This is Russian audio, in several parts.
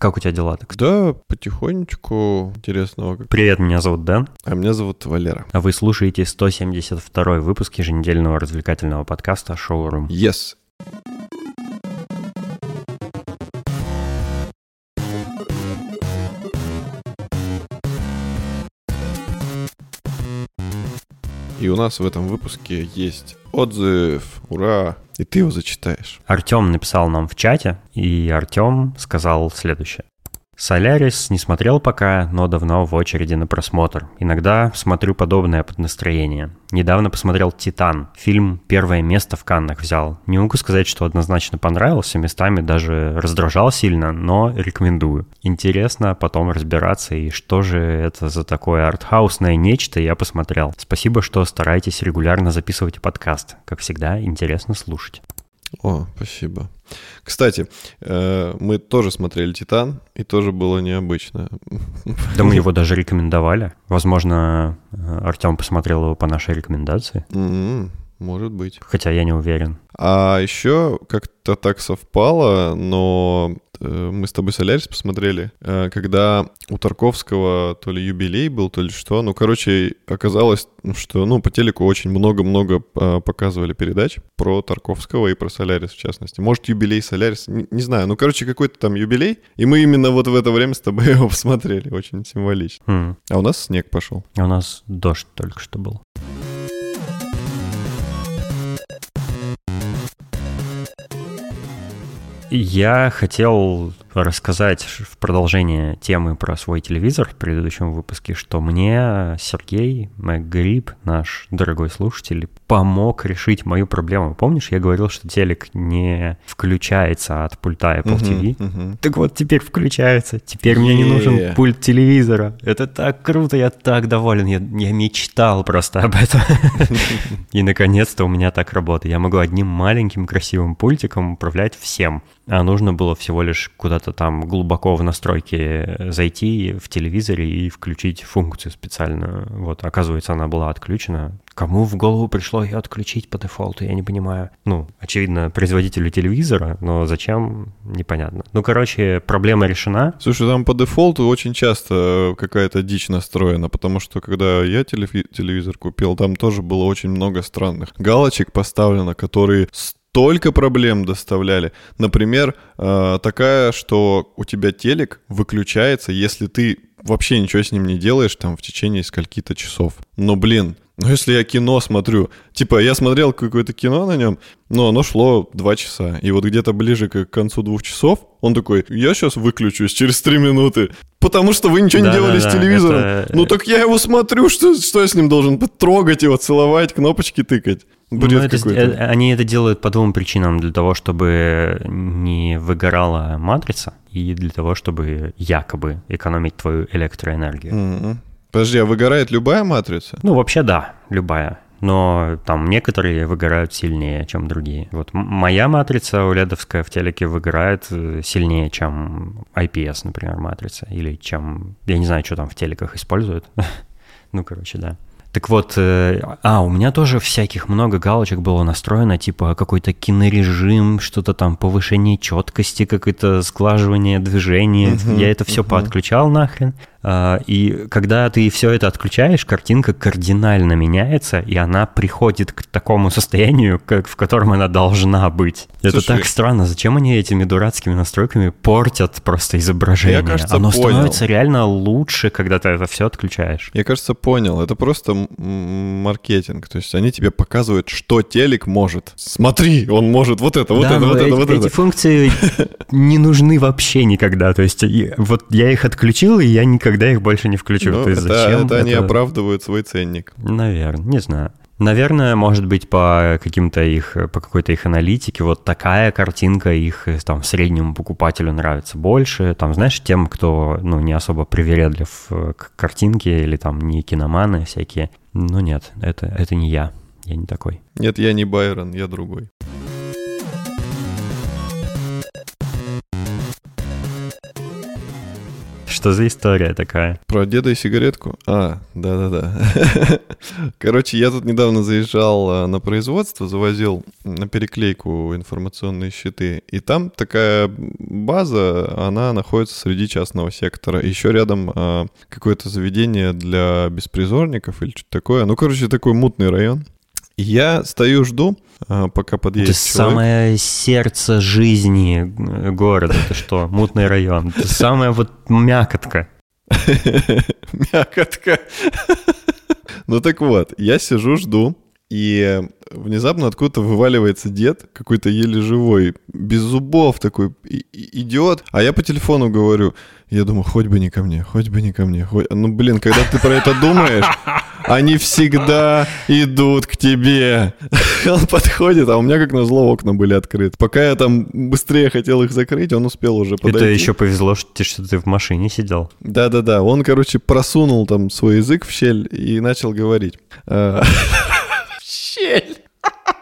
Как у тебя дела? Так? Да, потихонечку. Интересного. Как... Привет, меня зовут Дэн. А меня зовут Валера. А вы слушаете 172 выпуск еженедельного развлекательного подкаста «Шоурум». Yes. И у нас в этом выпуске есть отзыв. Ура! И ты его зачитаешь. Артем написал нам в чате, и Артем сказал следующее. Солярис не смотрел пока, но давно в очереди на просмотр. Иногда смотрю подобное под настроение. Недавно посмотрел «Титан». Фильм первое место в Каннах взял. Не могу сказать, что однозначно понравился, местами даже раздражал сильно, но рекомендую. Интересно потом разбираться, и что же это за такое артхаусное нечто, я посмотрел. Спасибо, что стараетесь регулярно записывать подкаст. Как всегда, интересно слушать. О, спасибо. Кстати, э, мы тоже смотрели «Титан», и тоже было необычно. Да мы его даже рекомендовали. Возможно, Артем посмотрел его по нашей рекомендации. М-м, может быть. Хотя я не уверен. А еще как-то так совпало, но э, мы с тобой «Солярис» посмотрели, э, когда у Тарковского то ли юбилей был, то ли что. Ну, короче, оказалось, что ну, по телеку очень много-много э, показывали передач про Тарковского и про «Солярис» в частности. Может, юбилей «Солярис», не, не знаю. Ну, короче, какой-то там юбилей, и мы именно вот в это время с тобой его посмотрели. Очень символично. Хм. А у нас снег пошел. А у нас дождь только что был. Я хотел рассказать в продолжение темы про свой телевизор в предыдущем выпуске, что мне Сергей МакГриб, наш дорогой слушатель, помог решить мою проблему. Помнишь, я говорил, что телек не включается от пульта Apple TV? Мгм. Так вот, теперь включается. Теперь мне не нужен пульт телевизора. Это так круто, я так доволен. Я, я мечтал просто об этом. И наконец-то у меня так работает. Я могу одним маленьким красивым пультиком управлять всем. А нужно было всего лишь куда-то там глубоко в настройки зайти в телевизоре и включить функцию специальную. Вот, оказывается, она была отключена. Кому в голову пришло ее отключить по дефолту, я не понимаю. Ну, очевидно, производителю телевизора, но зачем, непонятно. Ну, короче, проблема решена. Слушай, там по дефолту очень часто какая-то дичь настроена, потому что когда я телеви- телевизор купил, там тоже было очень много странных галочек поставлено, которые столько проблем доставляли. Например, э, такая, что у тебя телек выключается, если ты вообще ничего с ним не делаешь там в течение скольки-то часов. Но, блин, ну если я кино смотрю, типа я смотрел какое-то кино на нем, но оно шло два часа. И вот где-то ближе к концу двух часов он такой, я сейчас выключусь через три минуты. Потому что вы ничего не делали с Да-да-да, телевизором. это- Ну так я его смотрю, что, что я с ним должен трогать его, целовать, кнопочки тыкать. Бред Ну, это с- какой-то. э, они это делают по двум причинам. Для того, чтобы не выгорала матрица, и для того, чтобы якобы экономить твою электроэнергию. Мгм. Подожди, а выгорает любая матрица? Ну, вообще да, любая. Но там некоторые выгорают сильнее, чем другие. Вот моя матрица OLED-овская в телеке выгорает э, сильнее, чем IPS, например, матрица. Или чем... Я не знаю, что там в телеках используют. Ну, короче, да. Так вот, э, а, у меня тоже всяких много галочек было настроено, типа какой-то кинорежим, что-то там, повышение четкости, какое-то сглаживание движения. Мгм, Я это все мгм. поотключал нахрен. А, И когда ты все это отключаешь, картинка кардинально меняется, и она приходит к такому состоянию, как, в котором она должна быть. Это Слушай, так странно. Зачем они этими дурацкими настройками портят просто изображение? Я, кажется, Оно понял. становится реально лучше, когда ты это все отключаешь. Я, кажется, понял. Это просто маркетинг. То есть они тебе показывают, что телек может. Смотри, он может вот это, вот Да, это, вот это, эти, вот эти это. функции не нужны вообще никогда. То есть вот я их отключил, и я никогда их больше не включу. Ну, То есть это, зачем это они это? оправдывают свой ценник. Наверное, не знаю. Наверное, может быть, по каким-то их, по какой-то их аналитике, вот такая картинка их э, там среднему покупателю нравится больше. Там, знаешь, тем, кто, ну, не особо привередлив э, к картинке или там не киноманы всякие. Ну, нет, это, это не я. Я не такой. Нет, я не Байрон, я другой. Что за история такая? Про деда и сигаретку? А, да-да-да. Короче, я тут недавно заезжал а, на производство, завозил на переклейку информационные щиты. И там такая база, она находится среди частного сектора. Еще рядом а, какое-то заведение для беспризорников или что-то такое. Ну, короче, такой мутный район. Я стою, жду, пока подъедет Это человек. самое сердце жизни города. Это что, мутный район? Это самая вот мякотка. Мякотка. Ну так вот, я сижу, жду, и внезапно откуда-то вываливается дед, какой-то еле живой, без зубов такой, идет. А я по телефону говорю, я думаю, хоть бы не ко мне, хоть бы не ко мне. Хоть... Ну, блин, когда ты про это думаешь, они всегда идут к тебе. Он подходит, а у меня, как назло, окна были открыты. Пока я там быстрее хотел их закрыть, он успел уже подойти. Это еще повезло, что, ты в машине сидел. Да-да-да, он, короче, просунул там свой язык в щель и начал говорить. А, щель.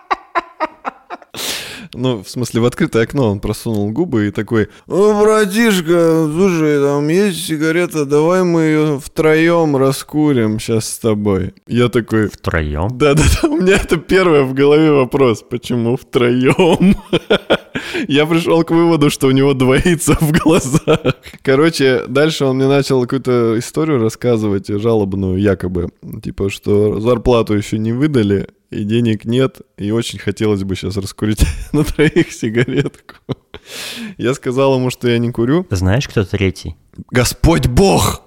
Ну, в смысле, в открытое окно он просунул губы и такой, «О, братишка, слушай, там есть сигарета, давай мы ее втроем раскурим сейчас с тобой». Я такой... Втроем? Да-да-да, у меня это первое в голове вопрос, почему втроем? Я пришел к выводу, что у него двоится в глазах. Короче, дальше он мне начал какую-то историю рассказывать, жалобную якобы. Типа, что зарплату еще не выдали, и денег нет, и очень хотелось бы сейчас раскурить на троих сигаретку. Я сказал ему, что я не курю. Знаешь, кто третий? Господь Бог!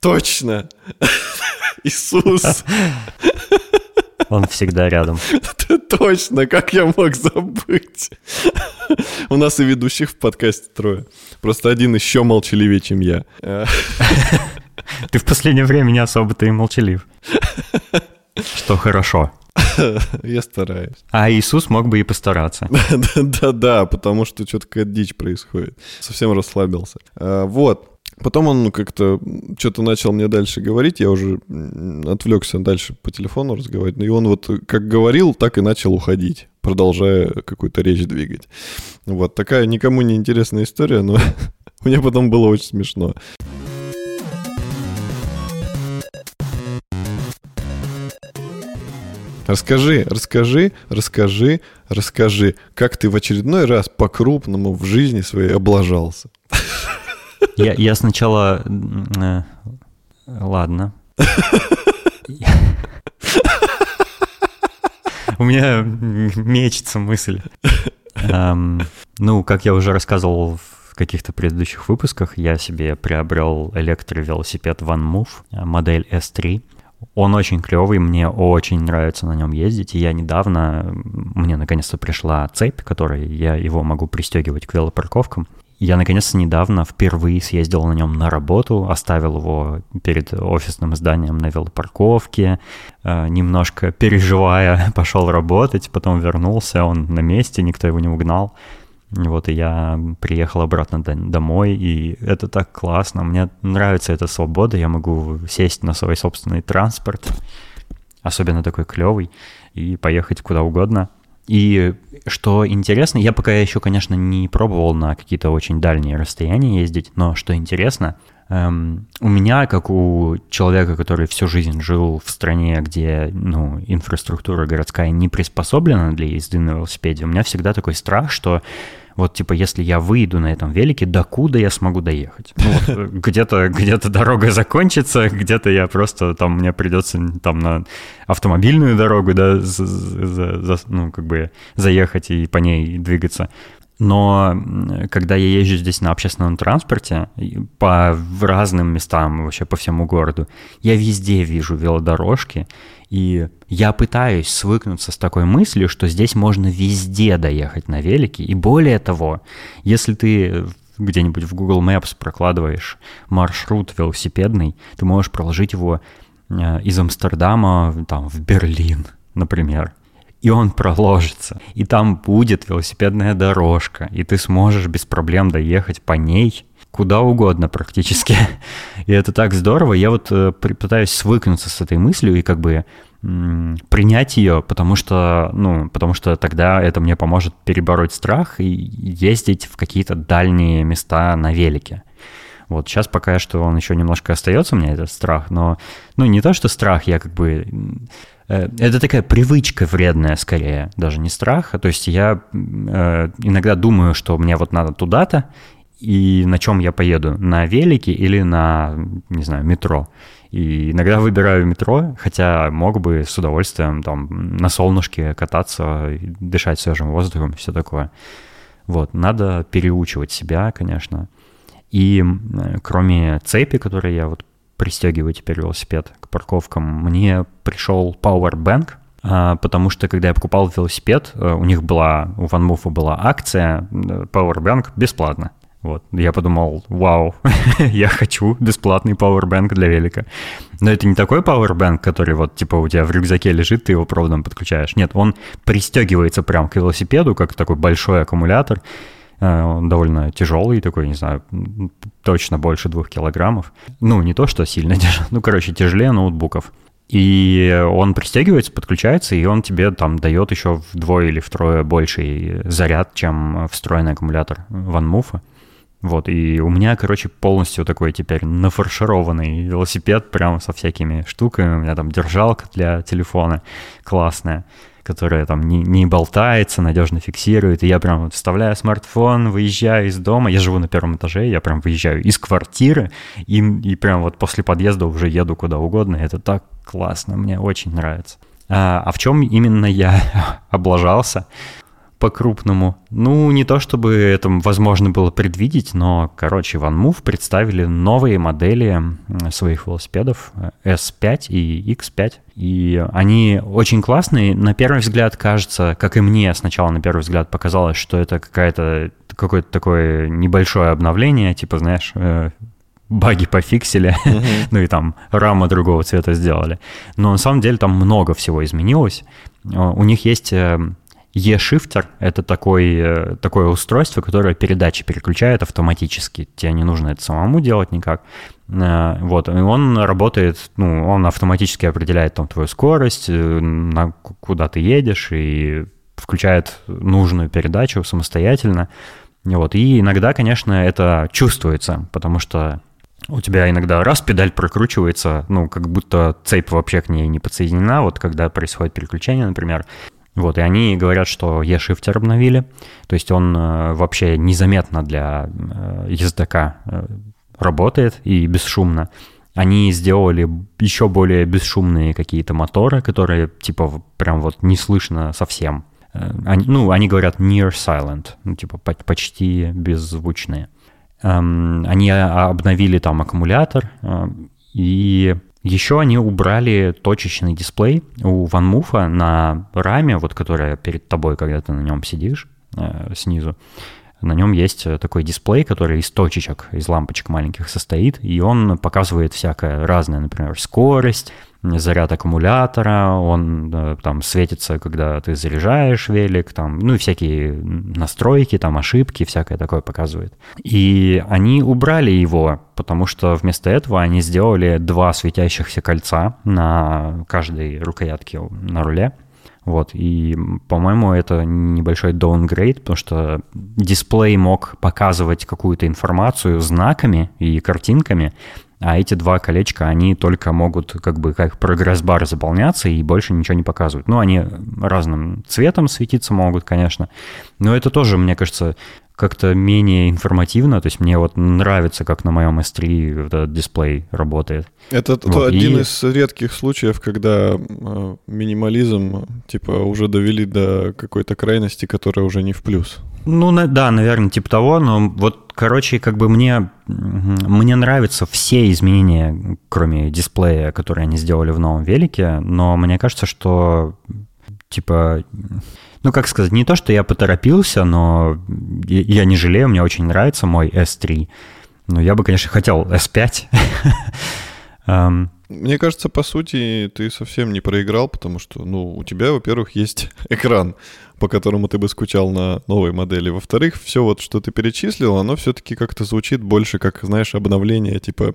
Точно! Иисус! Он всегда рядом. Точно, как я мог забыть? У нас и ведущих в подкасте трое. Просто один еще молчаливее, чем я. Ты в последнее время не особо-то и молчалив. Что хорошо. Я стараюсь. А Иисус мог бы и постараться. Да-да, потому что что-то какая-то дичь происходит. Совсем расслабился. А, вот. Потом он как-то что-то начал мне дальше говорить, я уже отвлекся дальше по телефону разговаривать, и он вот как говорил, так и начал уходить, продолжая какую-то речь двигать. Вот такая никому не интересная история, но мне потом было очень смешно. Расскажи, расскажи, расскажи, расскажи, как ты в очередной раз по-крупному в жизни своей облажался. Я, я сначала... Э, ладно. У меня мечется мысль. Эм, ну, как я уже рассказывал в каких-то предыдущих выпусках, я себе приобрел электровелосипед One Move, э, модель S3. Он очень клевый, мне очень нравится на нем ездить. И я недавно, мне наконец-то пришла цепь, которой я его могу пристегивать к велопарковкам. Я наконец-то недавно впервые съездил на нем на работу, оставил его перед офисным зданием на велопарковке, э, немножко переживая, пошел работать, потом вернулся, он на месте, никто его не угнал. Вот, и я приехал обратно домой, и это так классно. Мне нравится эта свобода, я могу сесть на свой собственный транспорт, особенно такой клевый, и поехать куда угодно. И что интересно, я пока еще, конечно, не пробовал на какие-то очень дальние расстояния ездить, но что интересно, эм, у меня, как у человека, который всю жизнь жил в стране, где ну, инфраструктура городская не приспособлена для езды на велосипеде, у меня всегда такой страх, что вот, типа, если я выйду на этом велике, докуда я смогу доехать? Ну, вот, э, где-то где дорога закончится, где-то я просто, там, мне придется там на автомобильную дорогу, да, за, за, за, ну, как бы заехать и по ней двигаться. Но когда я езжу здесь на общественном транспорте по разным местам, вообще по всему городу, я везде вижу велодорожки, и я пытаюсь свыкнуться с такой мыслью, что здесь можно везде доехать на велике. И более того, если ты где-нибудь в Google Maps прокладываешь маршрут велосипедный, ты можешь проложить его э, из Амстердама там, в Берлин, например и он проложится. И там будет велосипедная дорожка, и ты сможешь без проблем доехать по ней куда угодно практически. И это так здорово. Я вот э, пытаюсь свыкнуться с этой мыслью и как бы принять ее, потому что, ну, потому что тогда это мне поможет перебороть страх и ездить в какие-то дальние места на велике. Вот сейчас пока что он еще немножко остается у меня, этот страх, но, ну, не то, что страх, я как бы... Э, это такая привычка вредная скорее, даже не страх. То есть я э, иногда думаю, что мне вот надо туда-то, и на чем я поеду, на велике или на, не знаю, метро. И иногда выбираю метро, хотя мог бы с удовольствием там на солнышке кататься, дышать свежим воздухом все такое. Вот, надо переучивать себя, конечно. И кроме цепи, которой я вот пристегиваю теперь велосипед к парковкам, мне пришел Powerbank, а, потому что когда я покупал велосипед, э, у них была, у OneMove была акция э, Powerbank бесплатно. Вот. Я подумал, вау, я хочу бесплатный Powerbank для велика. Но это не такой Powerbank, который вот типа у тебя в рюкзаке лежит, ты его проводом подключаешь. Нет, он пристегивается прям к велосипеду, как такой большой аккумулятор. Э, он довольно тяжелый такой, не знаю, точно больше двух килограммов. Ну, не то, что сильно тяжелый, ну, короче, тяжелее ноутбуков. И он пристегивается, подключается, и он тебе там дает еще вдвое или втрое больший заряд, чем встроенный аккумулятор OneMove. Вот, и у меня, короче, полностью такой теперь нафаршированный велосипед, прям со всякими штуками. У меня там держалка для телефона классная, которая там не, не болтается, надежно фиксирует. И я прям вот вставляю смартфон, выезжаю из дома. Я живу на первом этаже, я прям выезжаю из квартиры и, и прям вот после подъезда уже еду куда угодно. Это так классно, мне очень нравится. А, а в чем именно я облажался? По-крупному. Ну, не то чтобы это возможно было предвидеть, но, короче, OneMove представили новые модели своих велосипедов S5 и X5. И они очень классные. На первый взгляд кажется, как и мне сначала на первый взгляд показалось, что это какая-то какое-то такое небольшое обновление, типа, знаешь, э, баги пофиксили, uh-huh. ну и там рама другого цвета сделали. Но на самом деле там много всего изменилось. У них есть E-Shifter — это такой, э, такое устройство, которое передачи переключает автоматически. Тебе не нужно это самому делать никак. Э, вот, и он работает, ну, он автоматически определяет там твою скорость, э, на, куда ты едешь, и включает нужную передачу самостоятельно. Вот, и иногда, конечно, это чувствуется, потому что у тебя иногда раз педаль прокручивается, ну, как будто цепь вообще к ней не подсоединена, вот когда происходит переключение, например, вот, и они говорят, что E-шифтер обновили, то есть он э, вообще незаметно для э, ездока э, работает и бесшумно. Они сделали еще более бесшумные какие-то моторы, которые типа прям вот не слышно совсем. Они, ну, они говорят near silent, ну, типа почти беззвучные. Эм, они обновили там аккумулятор, и еще они убрали точечный дисплей у OneMove на раме, вот которая перед тобой, когда ты на нем сидишь э, снизу. На нем есть такой дисплей, который из точечек, из лампочек маленьких состоит, и он показывает всякое разное, например, скорость, заряд аккумулятора, он там светится, когда ты заряжаешь велик, там, ну и всякие настройки, там ошибки, всякое такое показывает. И они убрали его, потому что вместо этого они сделали два светящихся кольца на каждой рукоятке на руле. Вот, и, по-моему, это небольшой downgrade, потому что дисплей мог показывать какую-то информацию знаками и картинками, а эти два колечка, они только могут как бы как прогресс-бар заполняться и больше ничего не показывают. Ну, они разным цветом светиться могут, конечно, но это тоже, мне кажется, как-то менее информативно. То есть мне вот нравится, как на моем S3 этот дисплей работает. Это вот, один и... из редких случаев, когда э, минимализм типа уже довели до какой-то крайности, которая уже не в плюс. Ну, да, наверное, типа того, но вот, короче, как бы мне, мне нравятся все изменения, кроме дисплея, которые они сделали в новом велике, но мне кажется, что, типа, ну, как сказать, не то, что я поторопился, но я не жалею, мне очень нравится мой S3. Но я бы, конечно, хотел S5. Мне кажется, по сути, ты совсем не проиграл, потому что, ну, у тебя, во-первых, есть экран, по которому ты бы скучал на новой модели. Во-вторых, все вот, что ты перечислил, оно все-таки как-то звучит больше как, знаешь, обновление типа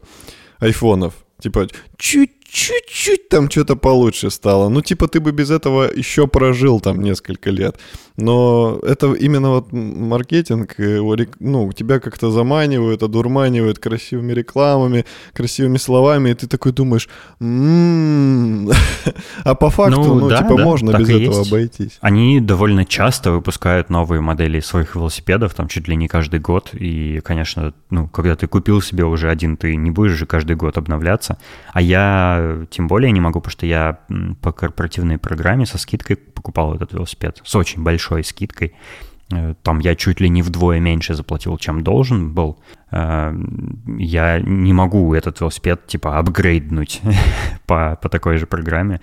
айфонов. Типа, чуть чуть-чуть там что-то получше стало. Ну, типа, ты бы без этого еще прожил там несколько лет. Но это именно вот маркетинг, ну, тебя как-то заманивают, одурманивают красивыми рекламами, красивыми словами, и ты такой думаешь, м-м-м". а по факту, ну, ну да, типа, да, можно без этого есть. обойтись. Они довольно часто выпускают новые модели своих велосипедов, там чуть ли не каждый год, и, конечно, ну, когда ты купил себе уже один, ты не будешь же каждый год обновляться, а я тем более не могу, потому что я по корпоративной программе со скидкой покупал этот велосипед, с очень большой скидкой. Э, там я чуть ли не вдвое меньше заплатил, чем должен был. Э, я не могу этот велосипед типа апгрейднуть по, по такой же программе.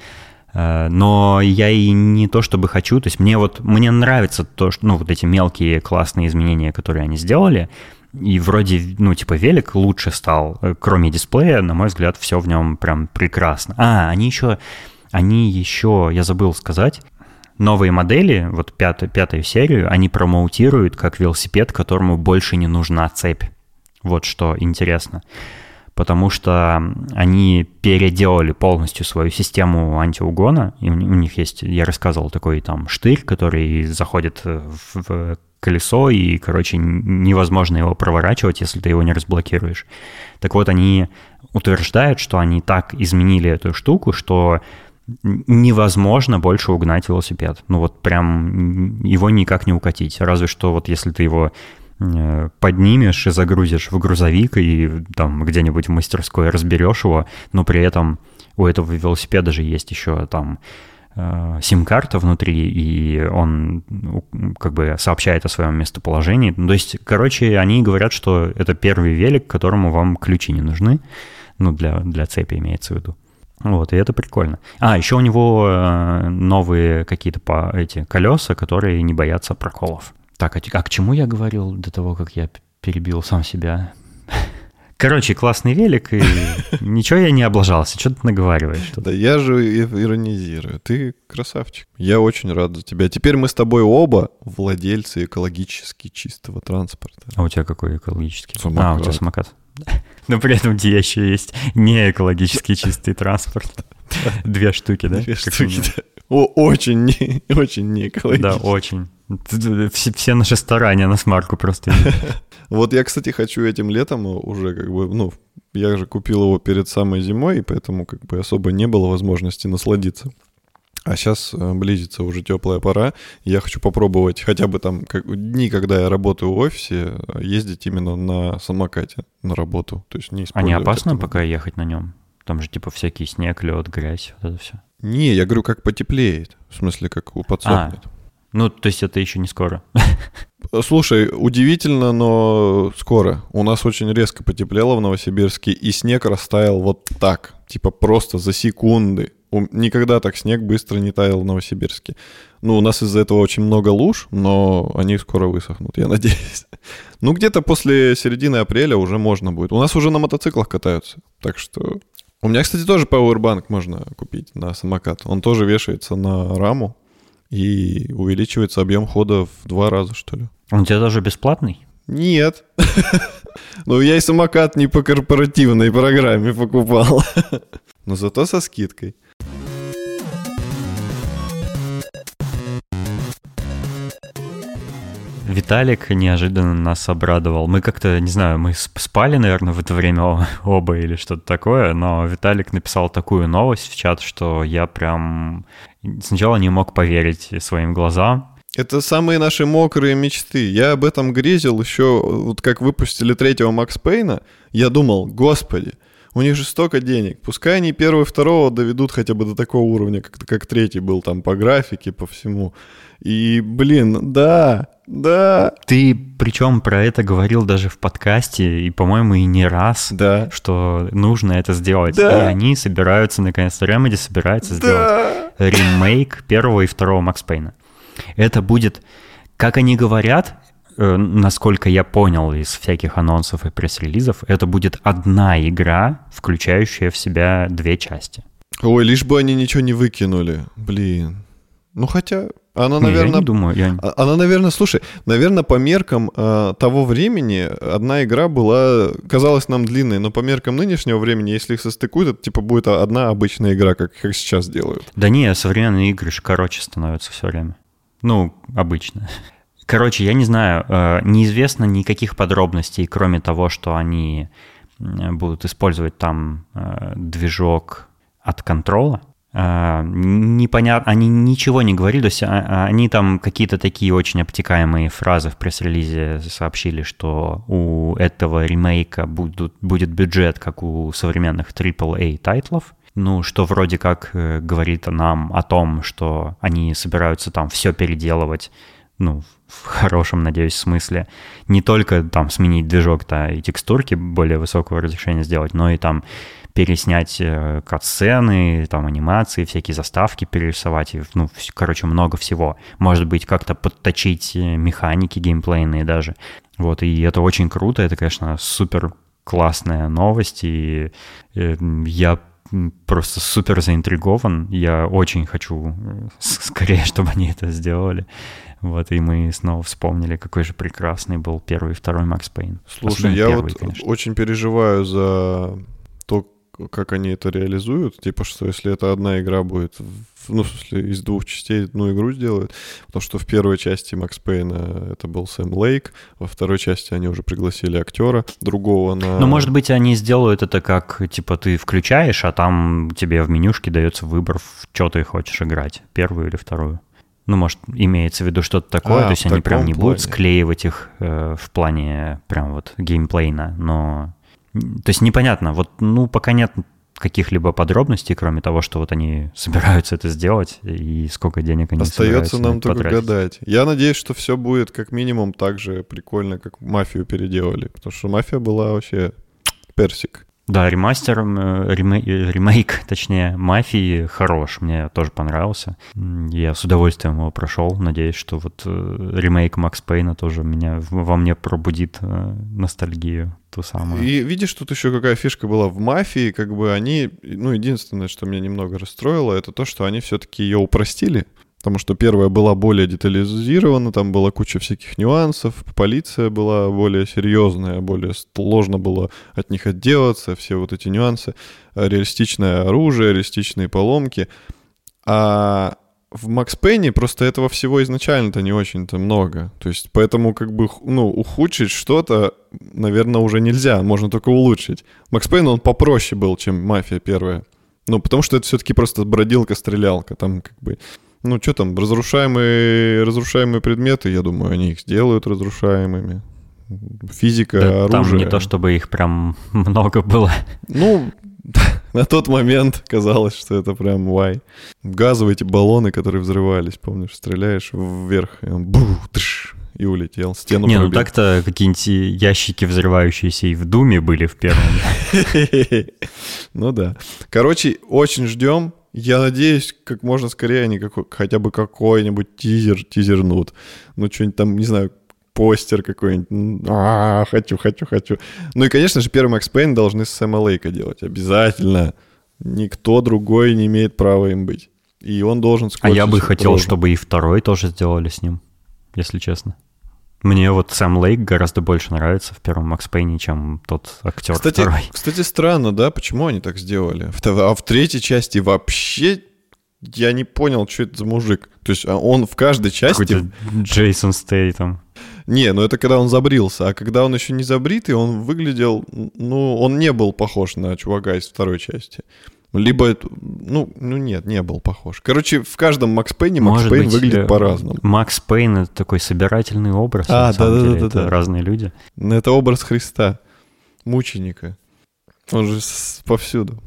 Э, но я и не то чтобы хочу, то есть мне вот, мне нравится то, что, ну, вот эти мелкие классные изменения, которые они сделали, и вроде, ну, типа, велик лучше стал, кроме дисплея, на мой взгляд, все в нем прям прекрасно. А, они еще, они еще, я забыл сказать, новые модели, вот пятую, пятую серию, они промоутируют как велосипед, которому больше не нужна цепь. Вот что интересно. Потому что они переделали полностью свою систему антиугона. И у них есть, я рассказывал, такой там штырь, который заходит в колесо, и, короче, невозможно его проворачивать, если ты его не разблокируешь. Так вот, они утверждают, что они так изменили эту штуку, что невозможно больше угнать велосипед. Ну вот прям его никак не укатить. Разве что вот если ты его э, поднимешь и загрузишь в грузовик и там где-нибудь в мастерской разберешь его, но при этом у этого велосипеда же есть еще там сим-карта внутри, и он как бы сообщает о своем местоположении. Ну, то есть, короче, они говорят, что это первый велик, которому вам ключи не нужны. Ну, для, для цепи имеется в виду. Вот, и это прикольно. А, еще у него э, новые какие-то по эти колеса, которые не боятся проколов. Так, а, а к чему я говорил до того, как я перебил сам себя? Короче, классный велик, и ничего я не облажался. Что ты наговариваешь? Да я же иронизирую. Ты красавчик. Я очень рад за тебя. Теперь мы с тобой оба владельцы экологически чистого транспорта. А у тебя какой экологический? Самокат. А, у тебя самокат. Но при этом где еще есть не экологически чистый транспорт. Две штуки, да? Две штуки, да. О, очень не, очень не экологически. Да, очень. Все, все наши старания на смарку просто. Вот я, кстати, хочу этим летом уже как бы, ну, я же купил его перед самой зимой, и поэтому как бы особо не было возможности насладиться. А сейчас э, близится уже теплая пора. Я хочу попробовать хотя бы там как, дни, когда я работаю в офисе, ездить именно на самокате на работу. То есть не А не опасно этого. пока ехать на нем? Там же типа всякий снег, лед, грязь, вот это все. Не, я говорю, как потеплеет. В смысле, как подсохнет. А, ну, то есть это еще не скоро. Слушай, удивительно, но скоро. У нас очень резко потеплело в Новосибирске, и снег растаял вот так. Типа просто за секунды. Никогда так снег быстро не таял в Новосибирске. Ну, у нас из-за этого очень много луж, но они скоро высохнут, я надеюсь. Ну, где-то после середины апреля уже можно будет. У нас уже на мотоциклах катаются, так что... У меня, кстати, тоже Powerbank можно купить на самокат. Он тоже вешается на раму и увеличивается объем хода в два раза, что ли. Он у тебя даже бесплатный? Нет. Ну, я и самокат не по корпоративной программе покупал. Но зато со скидкой. Виталик неожиданно нас обрадовал. Мы как-то, не знаю, мы спали, наверное, в это время оба или что-то такое, но Виталик написал такую новость в чат, что я прям сначала не мог поверить своим глазам. Это самые наши мокрые мечты. Я об этом грезил еще, вот как выпустили третьего Макс Пейна, я думал, господи, у них же столько денег. Пускай они первого второго доведут хотя бы до такого уровня, как, как третий был там по графике, по всему. И, блин, да, да. Ты причем про это говорил даже в подкасте, и, по-моему, и не раз, да. что нужно это сделать. Да. И они собираются, наконец-то, Remedy собирается да. сделать ремейк первого и второго Макс Пейна. Это будет, как они говорят, э, насколько я понял из всяких анонсов и пресс-релизов, это будет одна игра, включающая в себя две части. Ой, лишь бы они ничего не выкинули. Блин. Ну хотя, она, Не, наверное, я не думаю. Я... а- Она, наверное, слушай, наверное, по меркам э, того времени одна игра была, казалась нам длинной, но по меркам нынешнего времени, если их состыкуют, это типа будет одна обычная игра, как их сейчас делают. Да не, современные игры же короче становятся все время. Ну, обычно. Короче, я не знаю, э, неизвестно никаких подробностей, кроме того, что они будут использовать там э, движок от контрола. Э, Непонятно, они ничего не говорили, то есть а- а они там какие-то такие очень обтекаемые фразы в пресс-релизе сообщили, что у этого ремейка будут, будет бюджет, как у современных AAA тайтлов, ну, что вроде как э, говорит нам о том, что они собираются там все переделывать, ну, в хорошем, надеюсь, смысле. Не только там сменить движок-то и текстурки более высокого разрешения сделать, но и там переснять э, катсцены, там анимации, всякие заставки перерисовать, ну, короче, много всего. Может быть, как-то подточить э, механики геймплейные даже. Вот, и это очень круто, это, конечно, супер классная новость, и э, я просто супер заинтригован. Я очень хочу скорее, чтобы они это сделали. Вот, и мы снова вспомнили, какой же прекрасный был первый и второй Макс Пейн. Слушай, Особенно я первый, вот конечно. очень переживаю за то, как они это реализуют. Типа, что если это одна игра будет, ну, в смысле, из двух частей одну игру сделают. Потому что в первой части Макс Пейна это был Сэм Лейк, во второй части они уже пригласили актера другого на... Ну, может быть, они сделают это как, типа, ты включаешь, а там тебе в менюшке дается выбор, в что ты хочешь играть, первую или вторую. Ну, может, имеется в виду что-то такое, А, то есть они прям не будут плане. склеивать их э, в плане прям вот геймплейна, но... То есть непонятно, вот, ну, пока нет каких-либо подробностей, кроме того, что вот они собираются это сделать и сколько денег они Остается нам только потратить. гадать. Я надеюсь, что все будет как минимум так же прикольно, как мафию переделали. Потому что мафия была вообще персик. Да, ремастер, э, реме- э, ремейк, точнее, «Мафии» хорош, мне тоже понравился. Я с удовольствием его прошел, надеюсь, что вот э, ремейк Макс Пейна тоже меня, во мне пробудит ностальгию ту самую. И видишь, тут еще какая фишка была в мафии, как бы они, ну, единственное, что меня немного расстроило, это то, что они все-таки ее упростили. Потому что первая была более детализирована, там была куча всяких нюансов, полиция была более серьезная, более сложно было от них отделаться, все вот эти нюансы, реалистичное оружие, реалистичные поломки. А в Макс Пейне просто этого всего изначально-то не очень-то много. То есть поэтому как бы, ну, ухудшить что-то, наверное, уже нельзя, можно только улучшить. Макс Пейн, он попроще был, чем Мафия первая. Ну, потому что это все-таки просто бродилка-стрелялка. Там как бы, ну, что там, разрушаемые, разрушаемые предметы, я думаю, они их сделают разрушаемыми. Физика, Да, оружие. там не то, чтобы их прям много было. Ну, на тот момент казалось, что это прям вай. Газовые эти баллоны, которые взрывались, помнишь, стреляешь вверх, и он бух, тш, и улетел, стену не, ну пробил. так-то какие-нибудь ящики взрывающиеся и в Думе были в первом. Ну да. Короче, очень ждем. Я надеюсь, как можно скорее они какой- хотя бы какой-нибудь тизер тизернут. Ну, что-нибудь там, не знаю, постер какой-нибудь. А, хочу, хочу, хочу. Ну и, конечно же, первый Макс Пейн должны с Сэма Лейка делать. Обязательно. Никто другой не имеет права им быть. И он должен А я бы хотел, чтобы и второй тоже сделали с ним, если честно. Мне вот Сэм Лейк гораздо больше нравится в первом Макс Пейне, чем тот актер Кстати, второй. кстати, странно, да, почему они так сделали? А в третьей части вообще я не понял, что это за мужик. То есть а он в каждой части... Какой-то Джейсон Стейтом. Не, ну это когда он забрился. А когда он еще не забритый, он выглядел... Ну, он не был похож на чувака из второй части. Либо, это- ну, ну нет, не был похож. Короче, в каждом Макс Пейне Макс Может Пейн быть, выглядит э, по-разному. Макс Пейн — это такой собирательный образ. А, да-да-да-да-да. это разные люди. Это образ Христа, мученика. Он же повсюду.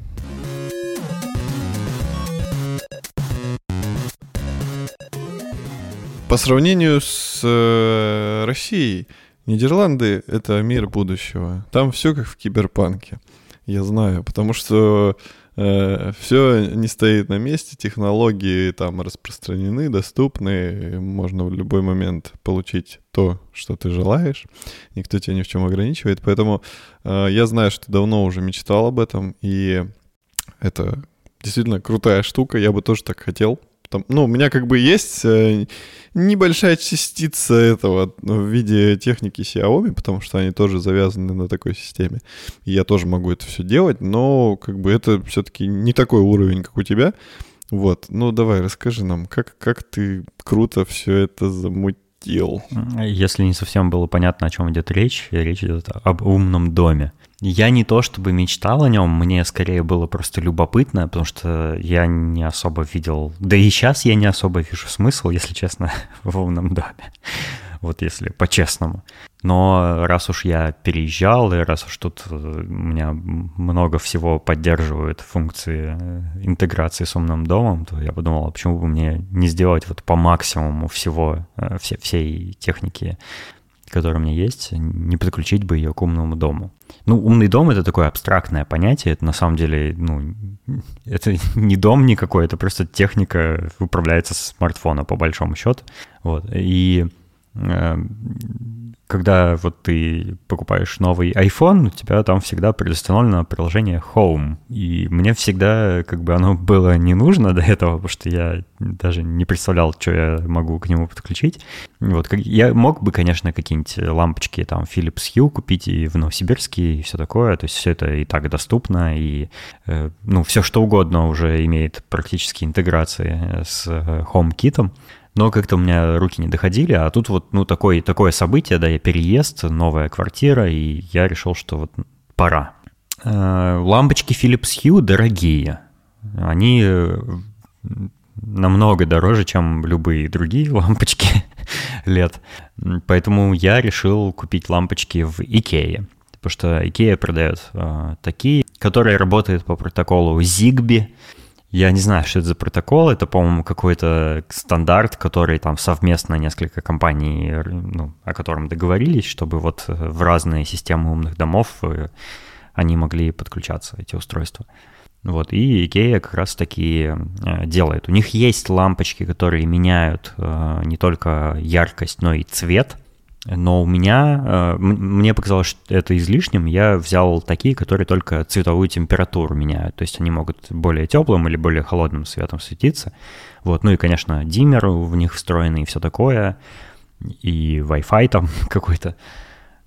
По сравнению с э, Россией, Нидерланды — это мир будущего. Там все как в киберпанке. Я знаю, потому что все не стоит на месте, технологии там распространены, доступны, можно в любой момент получить то, что ты желаешь, никто тебя ни в чем ограничивает, поэтому э, я знаю, что давно уже мечтал об этом, и это действительно крутая штука, я бы тоже так хотел, Там, ну, у меня как бы есть э, небольшая частица этого в виде техники Xiaomi, потому что они тоже завязаны на такой системе. Я тоже могу это все делать, но как бы это все-таки не такой уровень, как у тебя. Вот, ну давай, расскажи нам, как, как ты круто все это замутил. Если не совсем было понятно, о чем идет речь, речь идет об умном доме. Я не то чтобы мечтал о нем, мне скорее было просто любопытно, потому что я не особо видел, да и сейчас я не особо вижу смысл, если честно, в умном доме. Вот если по-честному. Но раз уж я переезжал, и раз уж тут э, у меня много всего поддерживают функции э, интеграции с умным домом, то я подумал, а почему бы мне не сделать вот по максимуму всего, э, все, всей техники которая у меня есть, не подключить бы ее к умному дому. Ну, умный дом — это такое абстрактное понятие. Это на самом деле, ну, это не дом никакой, это просто техника управляется с смартфона, по большому счету. Вот. И э, когда вот ты покупаешь новый iPhone, у тебя там всегда предустановлено приложение Home. И мне всегда как бы оно было не нужно до этого, потому что я даже не представлял, что я могу к нему подключить. Вот, я мог бы, конечно, какие-нибудь лампочки там Philips Hue купить и в Новосибирске, и все такое. То есть все это и так доступно, и э, ну, все что угодно уже имеет практически интеграции с э, HomeKit но как-то у меня руки не доходили, а тут вот, ну, такое, такое событие, да, я переезд, новая квартира, и я решил, что вот пора. Э, лампочки Philips Hue дорогие. Они э, намного дороже, чем любые другие лампочки лет. Поэтому я решил купить лампочки в Икее. Потому что Икея продает э, такие, которые работают по протоколу Zigbee. Я не знаю, что это за протокол. Это, по-моему, какой-то стандарт, который там совместно несколько компаний, ну, о котором договорились, чтобы вот э, в разные системы умных домов э, они могли подключаться, эти устройства. Вот, и IKEA как раз таки э, делает. У них есть лампочки, которые меняют не только яркость, но и цвет – но у меня, э, мне показалось, что это излишним, я взял такие, которые только цветовую температуру меняют, то есть они могут более теплым или более холодным светом светиться. Вот, ну и, конечно, диммер в них встроенный и все такое, и Wi-Fi там какой-то.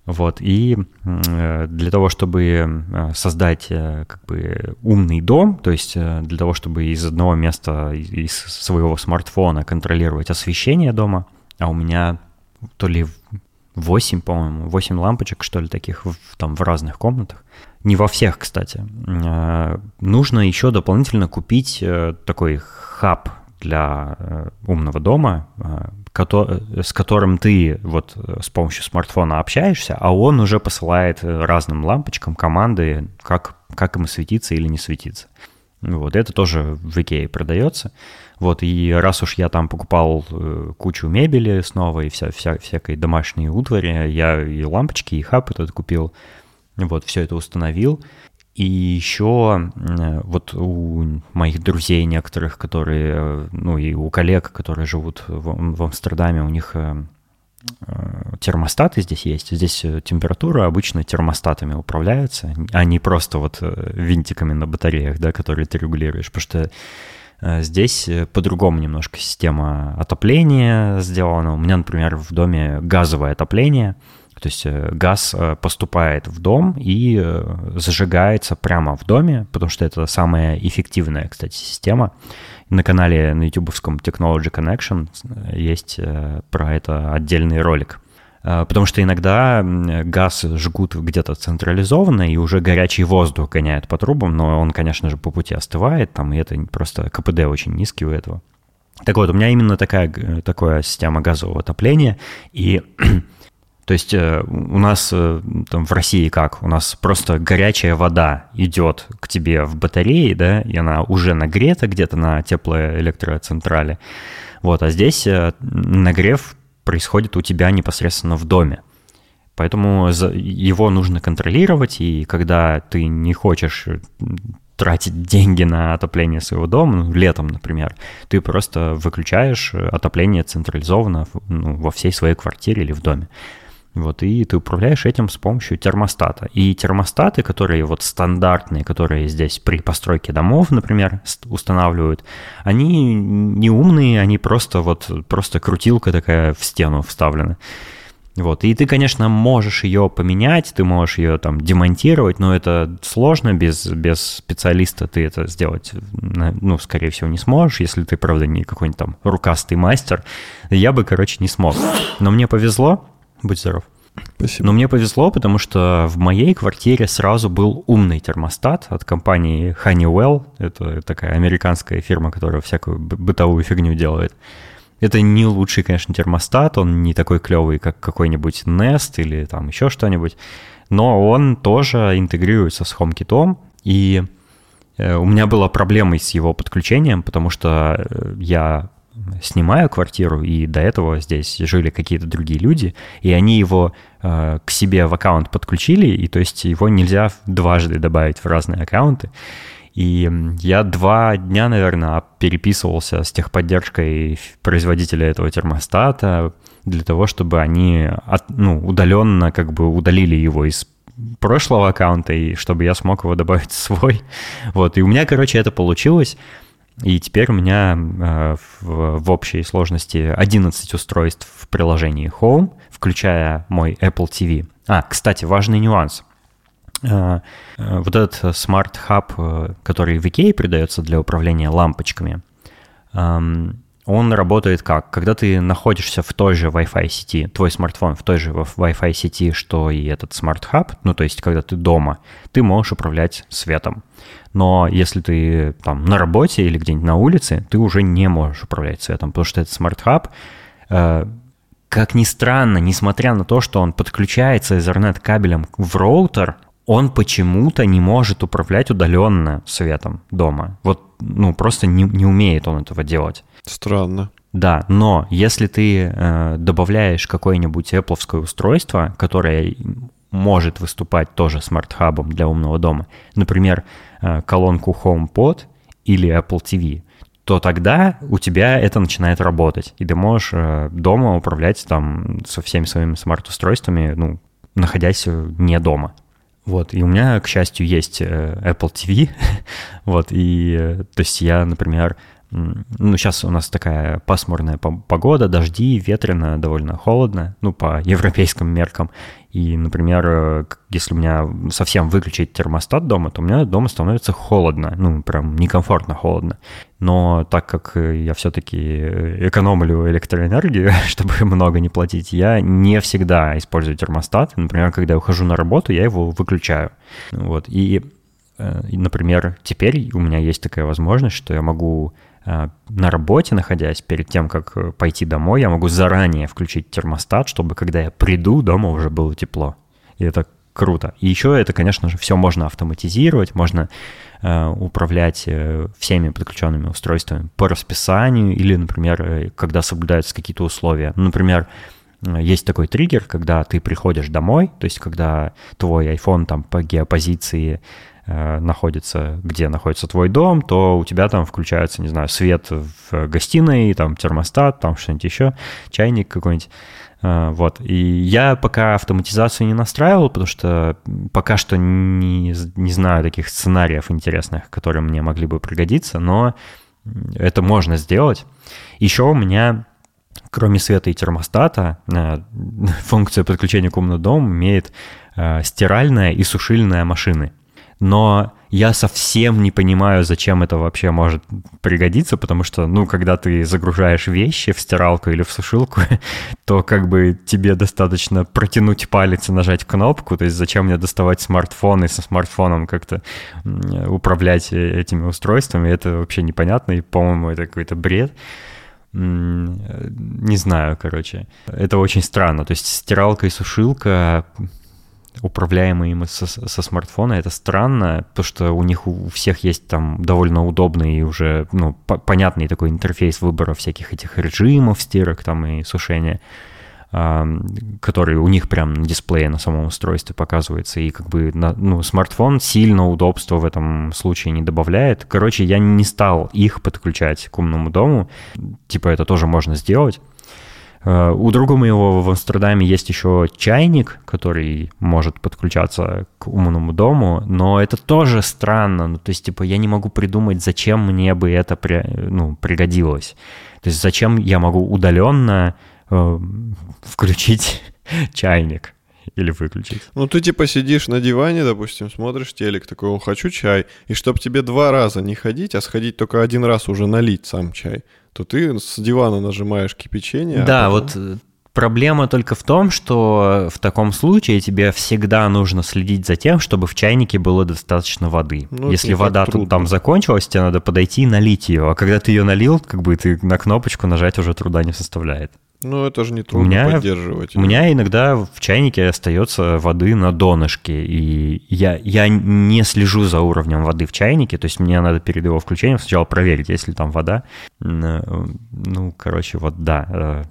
Вот, и э, для того, чтобы э, создать как бы умный дом, то есть для того, чтобы из одного места, из своего смартфона контролировать освещение дома, а у меня то ли 8, по-моему, 8 лампочек, что ли, таких в, там в разных комнатах. Не во всех, кстати. А, нужно еще дополнительно купить э, такой хаб для э, умного дома, э, с которым ты вот с помощью смартфона общаешься, а он уже посылает разным лампочкам команды, как, как им светиться или не светиться. Вот, это тоже в Икее продается. Вот, и раз уж я там покупал э, кучу мебели снова и вся, вся, всякой домашней утвари, я и лампочки, и хаб этот купил, вот, все это установил. И еще э, вот у моих друзей некоторых, которые, э, ну и у коллег, которые живут в, в Амстердаме, у них термостаты здесь есть. Здесь температура обычно термостатами управляется, а не просто вот винтиками на батареях, да, которые ты регулируешь. Потому что Э, здесь э, по-другому немножко система отопления сделана. У меня, например, в доме газовое отопление. То есть э, газ поступает в дом и зажигается прямо в доме, потому что это самая эффективная, кстати, система. На канале на ютубовском Technology Connection есть про это отдельный ролик. Потому что иногда газ жгут где-то централизованно, и уже горячий воздух гоняет по трубам, но он, конечно же, по пути остывает, там, и это просто КПД очень низкий у этого. Так вот, у меня именно такая, такая система газового отопления, и то есть э, у нас э, там в России как? У нас просто горячая вода идет к тебе в батарее, да, и она уже нагрета где-то на теплоэлектроцентрале. Вот, а здесь э, нагрев происходит у тебя непосредственно в доме. Поэтому его нужно контролировать, и когда ты не хочешь тратить деньги на отопление своего дома, ну, летом, например, ты просто выключаешь отопление централизованно ну, во всей своей квартире или в доме. Вот, и ты управляешь этим с помощью термостата. И термостаты, которые вот стандартные, которые здесь при постройке домов, например, устанавливают, они не умные, они просто вот, просто крутилка такая в стену вставлена. Вот. И ты, конечно, можешь ее поменять, ты можешь ее там демонтировать, но это сложно, без, без специалиста ты это сделать, ну, скорее всего, не сможешь, если ты, правда, не какой-нибудь там рукастый мастер. Я бы, короче, не смог. Но мне повезло, будь здоров. Спасибо. Но мне повезло, потому что в моей квартире сразу был умный термостат от компании Honeywell. Это такая американская фирма, которая всякую бытовую фигню делает. Это не лучший, конечно, термостат, он не такой клевый, как какой-нибудь Nest или там еще что-нибудь, но он тоже интегрируется с HomeKit, и э, у меня была проблема с его подключением, потому что э, я снимаю квартиру, и до этого здесь жили какие-то другие люди, и они его э, к себе в аккаунт подключили, и то есть его нельзя дважды добавить в разные аккаунты. И я два дня, наверное, переписывался с техподдержкой производителя этого термостата для того, чтобы они от, ну, удаленно как бы удалили его из прошлого аккаунта, и чтобы я смог его добавить в свой. Вот, и у меня, короче, это получилось. И теперь у меня э, в, общей сложности 11 устройств в приложении Home, включая мой Apple TV. А, кстати, важный нюанс. Э, э, вот этот Smart Hub, который в IKEA придается для управления лампочками, эм, он работает как? Когда ты находишься в той же Wi-Fi сети, твой смартфон в той же Wi-Fi сети, что и этот Smart Hub, ну то есть когда ты дома, ты можешь управлять светом. Но если ты там на работе или где-нибудь на улице, ты уже не можешь управлять светом, потому что этот Smart Hub, э, как ни странно, несмотря на то, что он подключается Ethernet кабелем в роутер, он почему-то не может управлять удаленно светом дома. Вот, ну, просто не, не умеет он этого делать. Странно. Да, но если ты э, добавляешь какое-нибудь Apple устройство, которое может выступать тоже смарт-хабом для умного дома, например, э, колонку HomePod или Apple TV, то тогда у тебя это начинает работать, и ты можешь э, дома управлять там со всеми своими смарт-устройствами, ну, находясь не дома. Вот, и у меня, к счастью, есть э, Apple TV, вот, и, э, то есть я, например, ну, сейчас у нас такая пасмурная погода, дожди, ветрено, довольно холодно, ну, по европейским меркам. И, например, э, если у меня совсем выключить термостат дома, то у меня дома становится холодно, ну, прям некомфортно холодно. Но так как я все-таки экономлю электроэнергию, чтобы много не платить, я не всегда использую термостат. Например, когда я ухожу на работу, я его выключаю. Вот, и, э, например, теперь у меня есть такая возможность, что я могу Э, на работе, находясь, перед тем, как э, пойти домой, я могу заранее включить термостат, чтобы когда я приду, дома уже было тепло. И это круто. И еще это, конечно же, все можно автоматизировать, можно э, управлять э, всеми подключенными устройствами по расписанию или, например, когда соблюдаются какие-то условия. Ну, например, есть такой триггер, когда ты приходишь домой, то есть когда твой iPhone там по геопозиции находится, где находится твой дом, то у тебя там включается, не знаю, свет в гостиной, там термостат, там что-нибудь еще, чайник какой-нибудь. Э, вот. И я пока автоматизацию не настраивал, потому что пока что не, не знаю таких сценариев интересных, которые мне могли бы пригодиться, но это можно сделать. Еще у меня кроме света и термостата, э, функция подключения к умному дому имеет стиральная и сушильная машины но я совсем не понимаю, зачем это вообще может пригодиться, потому что, ну, когда ты загружаешь вещи в стиралку или в сушилку, то как бы тебе достаточно протянуть палец и нажать кнопку, то есть зачем мне доставать смартфон и со смартфоном как-то управлять э, этими устройствами, это вообще непонятно, и, по-моему, это какой-то бред не знаю, короче. Это очень странно. То есть стиралка и сушилка управляемые им со, со смартфона, это странно, потому что у них у всех есть там довольно удобный и уже ну, по понятный такой интерфейс выбора всяких этих режимов стирок там и сушения, который у них прям на дисплее на самом устройстве показывается, и как бы на, ну, смартфон сильно удобства в этом случае не добавляет. Короче, я не стал их подключать к умному дому, типа это тоже можно сделать, у друга моего в Амстердаме есть еще чайник, который может подключаться к умному дому, но это тоже странно. Ну, то есть, типа, я не могу придумать, зачем мне бы это при, ну, пригодилось. То есть, зачем я могу удаленно э, включить чайник или выключить. Ну, ты типа сидишь на диване, допустим, смотришь телек, такой, о, хочу чай, и чтобы тебе два раза не ходить, а сходить только один раз уже налить сам чай, то ты с дивана нажимаешь кипячение. А да, а потом... вот э, Проблема только в том, что в таком случае тебе всегда нужно следить за тем, чтобы в чайнике было достаточно воды. Ну, Если вода тут там закончилась, тебе надо подойти и налить ее. А когда ты ее налил, как бы ты на кнопочку нажать уже труда не составляет. Ну, это же не трудно у меня, поддерживать. У меня иногда в чайнике остается воды на донышке, и я, я не слежу за уровнем воды в чайнике, то есть мне надо перед его включением сначала проверить, есть ли там вода. Ну, короче, вот да, э,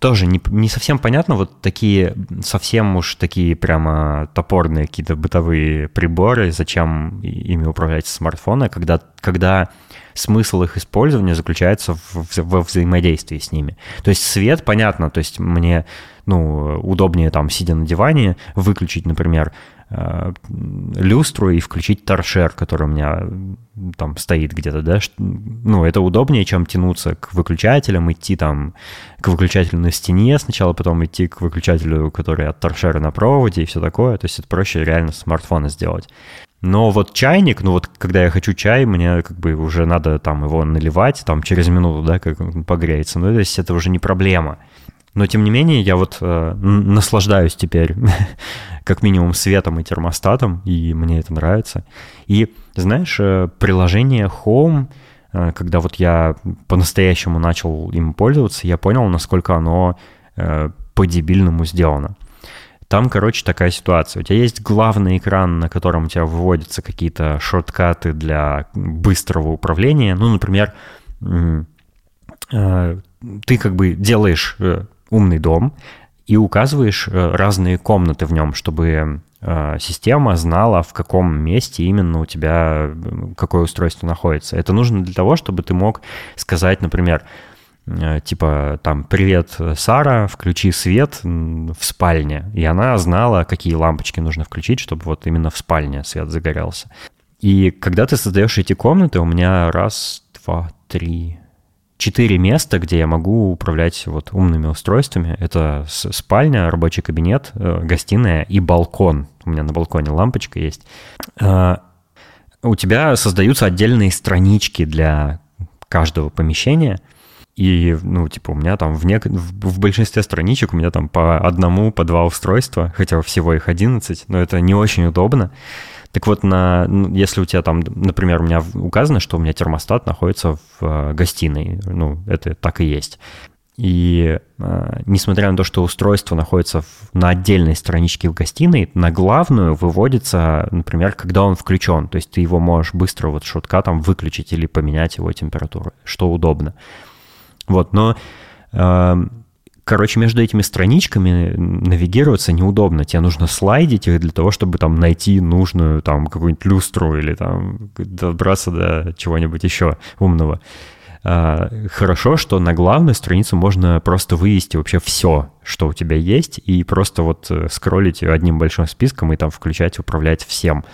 тоже не, не совсем понятно, вот такие, совсем уж такие прямо топорные какие-то бытовые приборы, зачем ими управлять с смартфона, когда, когда смысл их использования заключается в, во взаимодействии с ними. То есть свет, понятно, то есть мне ну, удобнее там, сидя на диване, выключить, например, э, люстру и включить торшер, который у меня там стоит где-то, да, ну, это удобнее, чем тянуться к выключателям, идти там к выключателю на стене сначала, потом идти к выключателю, который от торшера на проводе и все такое, то есть это проще реально смартфона сделать. Но вот чайник, ну вот когда я хочу чай, мне как бы уже надо там его наливать, там через минуту, да, как он погреется. Ну, то есть это уже не проблема. Но тем не менее, я вот э, наслаждаюсь теперь как минимум светом и термостатом, и мне это нравится. И знаешь, э, приложение Home, э, когда вот я по-настоящему начал им пользоваться, я понял, насколько оно э, по-дебильному сделано. Там, короче, такая ситуация. У тебя есть главный экран, на котором у тебя выводятся какие-то шорткаты для быстрого управления. Ну, например, ты как бы делаешь умный дом и указываешь разные комнаты в нем, чтобы система знала, в каком месте именно у тебя какое устройство находится. Это нужно для того, чтобы ты мог сказать, например, Э, типа там «Привет, Сара, включи свет в спальне». И она знала, какие лампочки нужно включить, чтобы вот именно в спальне свет загорелся. И когда ты создаешь эти комнаты, у меня раз, два, три, четыре места, где я могу управлять вот умными устройствами. Это спальня, рабочий кабинет, э, гостиная и балкон. У меня на балконе лампочка есть. Э, у тебя создаются отдельные странички для каждого помещения – и, ну, типа, у меня там в, нек... в большинстве страничек у меня там по одному, по два устройства, хотя всего их 11, но это не очень удобно. Так вот, на, ну, если у тебя там, например, у меня указано, что у меня термостат находится в э, гостиной, ну, это так и есть. И э, несмотря на то, что устройство находится в, на отдельной страничке в гостиной, на главную выводится, например, когда он включен. То есть ты его можешь быстро вот шоткатом выключить или поменять его температуру, что удобно. Вот, но эм, Короче, между этими страничками навигироваться неудобно. Тебе нужно слайдить их для того, чтобы там найти нужную там какую-нибудь люстру или там добраться до чего-нибудь еще умного. А, хорошо, что на главную страницу можно просто вывести вообще все, что у тебя есть, и просто вот э, скроллить одним большим списком и там включать, управлять всем.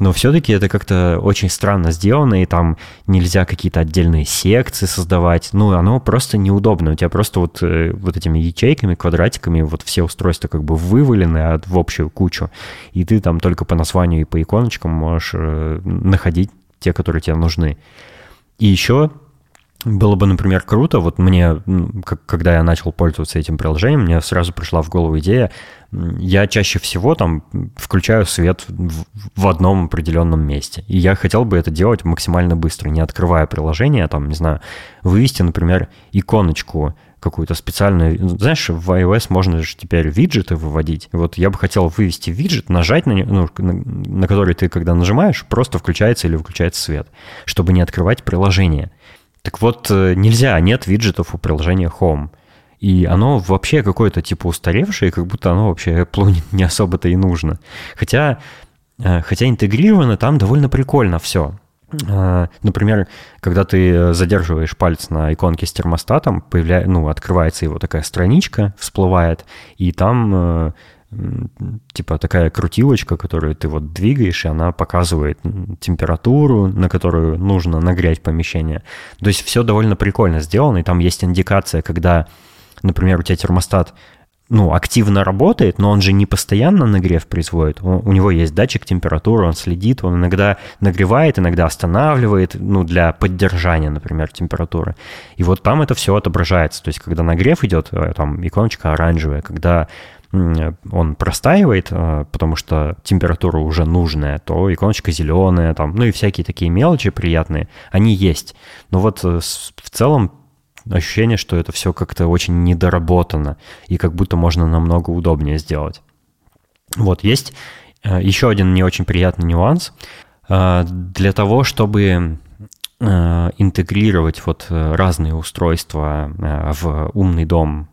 Но все-таки это как-то очень странно сделано, и там нельзя какие-то отдельные секции создавать. Ну, оно просто неудобно. У тебя просто вот, э, вот этими ячейками, квадратиками вот все устройства как бы вывалены в общую кучу. И ты там только по названию и по иконочкам можешь э, находить те, которые тебе нужны. И еще было бы, например, круто, вот мне, когда я начал пользоваться этим приложением, мне сразу пришла в голову идея, я чаще всего там включаю свет в одном определенном месте. И я хотел бы это делать максимально быстро, не открывая приложение, там, не знаю, вывести, например, иконочку какую-то специальную. Знаешь, в iOS можно же теперь виджеты выводить. Вот я бы хотел вывести виджет, нажать на, ну, на, на который ты, когда нажимаешь, просто включается или выключается свет, чтобы не открывать приложение. Так вот, э, нельзя, нет виджетов у приложения Home. И оно вообще какое-то типа устаревшее, как будто оно вообще Apple не особо-то и нужно. Хотя, э, хотя интегрировано там довольно прикольно все. А, например, когда ты задерживаешь палец на иконке с термостатом, появляется, ну, открывается его такая страничка, всплывает, и там э, типа такая крутилочка, которую ты вот двигаешь, и она показывает температуру, на которую нужно нагреть помещение. То есть все довольно прикольно сделано, и там есть индикация, когда, например, у тебя термостат ну, активно работает, но он же не постоянно нагрев производит. Он, у него есть датчик температуры, он следит, он иногда нагревает, иногда останавливает, ну, для поддержания, например, температуры. И вот там это все отображается. То есть, когда нагрев идет, э, там иконочка оранжевая, когда он простаивает, э, потому что температура уже нужная, то иконочка зеленая, там, ну и всякие такие мелочи приятные, они есть. Но вот э, в целом ощущение, что это все как-то очень недоработано, и как будто можно намного удобнее сделать. Вот, есть э, еще один не очень приятный нюанс. Э, для того, чтобы э, интегрировать вот разные устройства в умный дом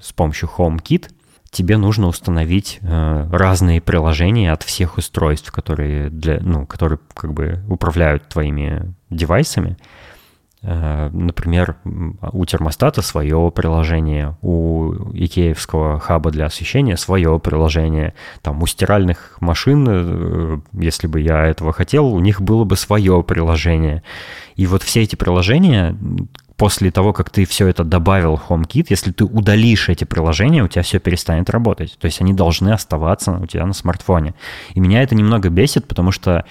с помощью HomeKit, тебе нужно установить разные приложения от всех устройств, которые, для, ну, которые как бы управляют твоими девайсами. Э, например, у термостата свое приложение, у икеевского хаба для освещения свое приложение, там у стиральных машин, э, если бы я этого хотел, у них было бы свое приложение. И вот все эти приложения, после того, как ты все это добавил в HomeKit, если ты удалишь эти приложения, у тебя все перестанет работать. То есть они должны оставаться у тебя на смартфоне. И меня это немного бесит, потому что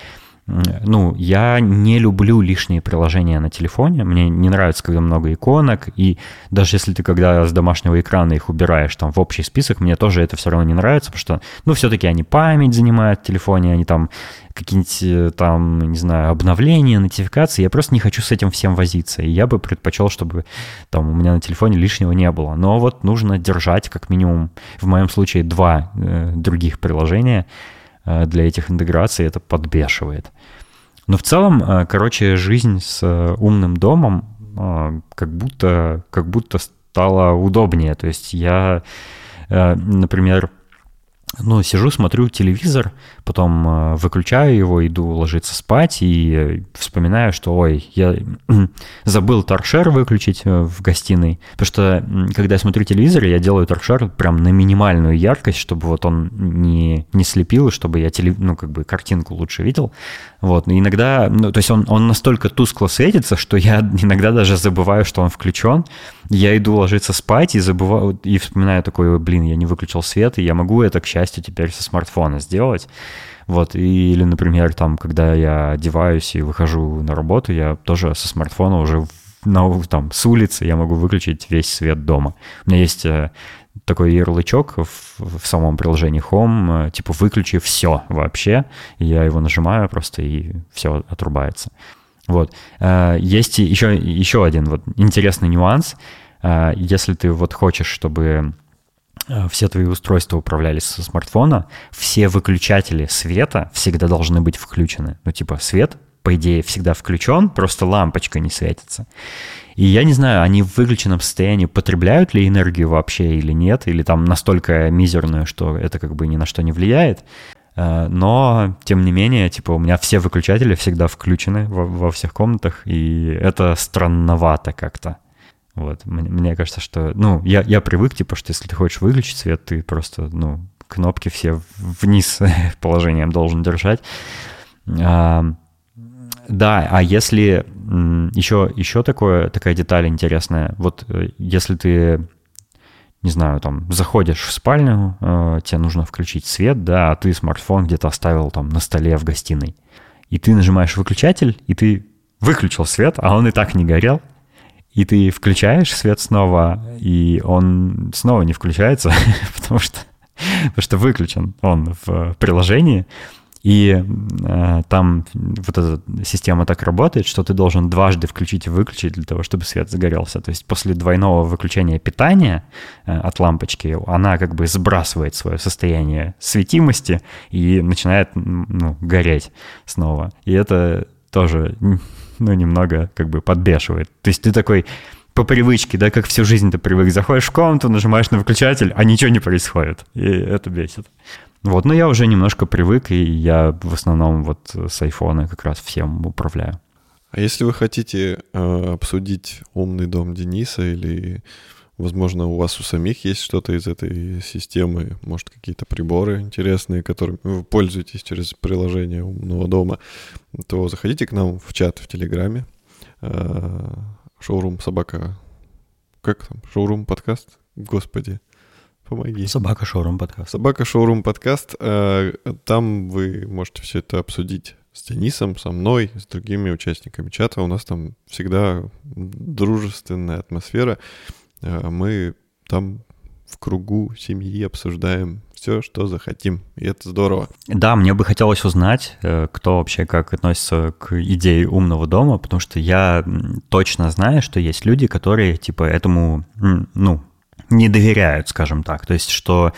ну, я не люблю лишние приложения на телефоне. Мне не нравится, когда много иконок. И даже если ты когда с домашнего экрана их убираешь там в общий список, мне тоже это все равно не нравится, потому что, ну, все-таки они память занимают в телефоне, они там какие-нибудь э, там, не знаю, обновления, нотификации. Я просто не хочу с этим всем возиться. И я бы предпочел, чтобы там у меня на телефоне лишнего не было. Но вот нужно держать как минимум, в моем случае, два э, других приложения – Э, для этих интеграций, это подбешивает. Но в целом, э, короче, жизнь с э, умным домом как будто, как будто стала удобнее. То есть я, например, ну, сижу, смотрю телевизор, потом э, выключаю его, иду ложиться спать и вспоминаю, что, ой, я забыл торшер выключить э, в гостиной, потому что, когда я смотрю телевизор, я делаю торшер прям на минимальную яркость, чтобы вот он не, не слепил, чтобы я телев... ну, как бы картинку лучше видел, вот, но иногда, ну, то есть он, он настолько тускло светится, что я иногда даже забываю, что он включен, я иду ложиться спать и забываю, и вспоминаю такой, блин, я не выключил свет, и я могу это, к счастью, теперь со смартфона сделать. Вот, или, например, там, когда я одеваюсь и выхожу на работу, я тоже со смартфона уже на, там, с улицы я могу выключить весь свет дома. У меня есть э, такой ярлычок в, в самом приложении Home, э, типа выключи все вообще. Я его нажимаю просто, и все отрубается. Вот. Э, есть еще, еще один вот интересный нюанс. Если ты вот хочешь, чтобы Э, все твои устройства управлялись со смартфона, все выключатели света всегда должны быть включены. Ну, типа, свет, по идее, всегда включен, просто лампочка не светится. И я не знаю, они в выключенном состоянии потребляют ли энергию вообще или нет, или там настолько мизерную, что это как бы ни на что не влияет. Э, но, тем не менее, типа, у меня все выключатели всегда включены во, во всех комнатах, и это странновато как-то. Вот, мне, мне кажется, что, ну, я, я привык, типа, что если ты хочешь выключить свет, ты просто, ну, кнопки все вниз положением должен держать. А, да, а если еще, еще такое, такая деталь интересная, вот э, если ты, не знаю, там, заходишь в спальню, э, тебе нужно включить свет, да, а ты смартфон где-то оставил там на столе в гостиной, и ты нажимаешь выключатель, и ты выключил свет, а он и так не горел, и ты включаешь свет снова, и он снова не включается, потому что, потому что выключен он в приложении, и э, там вот эта система так работает, что ты должен дважды включить и выключить для того, чтобы свет загорелся. То есть после двойного выключения питания э, от лампочки она как бы сбрасывает свое состояние светимости и начинает ну, гореть снова. И это тоже ну, немного как бы подбешивает. То есть ты такой по привычке, да, как всю жизнь ты привык, заходишь в комнату, нажимаешь на выключатель, а ничего не происходит. И это бесит. Вот, но я уже немножко привык, и я в основном вот с айфона как раз всем управляю. А если вы хотите э, обсудить умный дом Дениса или, возможно, у вас у самих есть что-то из этой системы, может, какие-то приборы интересные, которыми вы пользуетесь через приложение умного дома, то заходите к нам в чат в Телеграме. Э, шоурум собака... Как там? Шоурум подкаст? Господи. Помоги. Собака Шоурум подкаст. Собака Шоурум подкаст. Э, там вы можете все это обсудить с Денисом, со мной, с другими участниками чата. У нас там всегда дружественная атмосфера. Э, мы там в кругу семьи обсуждаем все, что захотим. И это здорово. Да, мне бы хотелось узнать, э, кто вообще как относится к идее умного дома, потому что я точно знаю, что есть люди, которые типа этому, ну, не доверяют, скажем так. То есть, что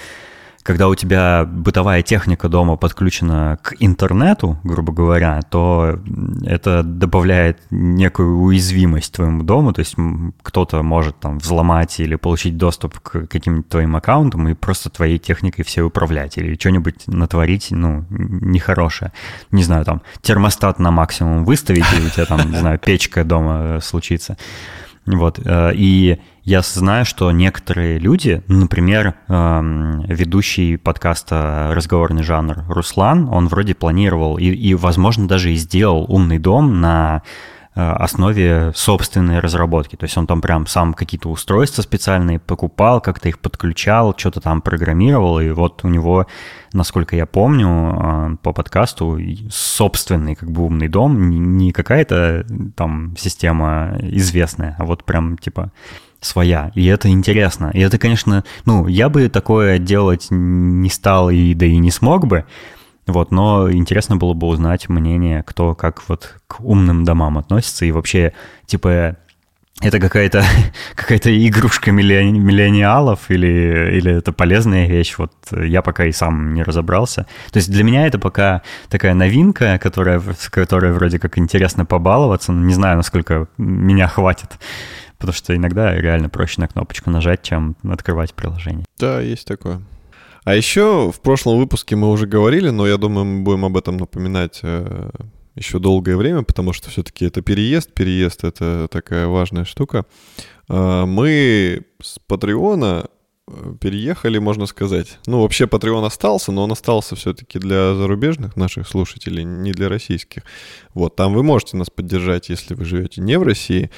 когда у тебя бытовая техника дома подключена к интернету, грубо говоря, то это добавляет некую уязвимость твоему дому, то есть кто-то может там взломать или получить доступ к каким-то твоим аккаунтам и просто твоей техникой все управлять или что-нибудь натворить, ну, нехорошее. Не знаю, там, термостат на максимум выставить, и у тебя там, не знаю, печка дома случится. Вот, э, и я знаю, что некоторые люди, например, эм, ведущий подкаста «Разговорный жанр» Руслан, он вроде планировал и, и возможно, даже и сделал умный дом на Э, основе собственной разработки. То есть он там прям сам какие-то устройства специальные покупал, как-то их подключал, что-то там программировал, и вот у него, насколько я помню, э, по подкасту собственный как бы умный дом, не какая-то там система известная, а вот прям типа своя. И это интересно. И это, конечно, ну, я бы такое делать не стал и да и не смог бы, вот, но интересно было бы узнать мнение, кто как вот к умным домам относится и вообще, типа, это какая-то какая игрушка миллениалов или, или это полезная вещь? Вот я пока и сам не разобрался. То есть для меня это пока такая новинка, которая, которая вроде как интересно побаловаться, но не знаю, насколько меня хватит. Потому что иногда реально проще на кнопочку нажать, чем открывать приложение. Да, есть такое. А еще в прошлом выпуске мы уже говорили, но я думаю, мы будем об этом напоминать э, еще долгое время, потому что все-таки это переезд. Переезд — это такая важная штука. Э, мы с Патреона э, переехали, можно сказать. Ну, вообще Patreon остался, но он остался все-таки для зарубежных наших слушателей, не для российских. Вот, там вы можете нас поддержать, если вы живете не в России.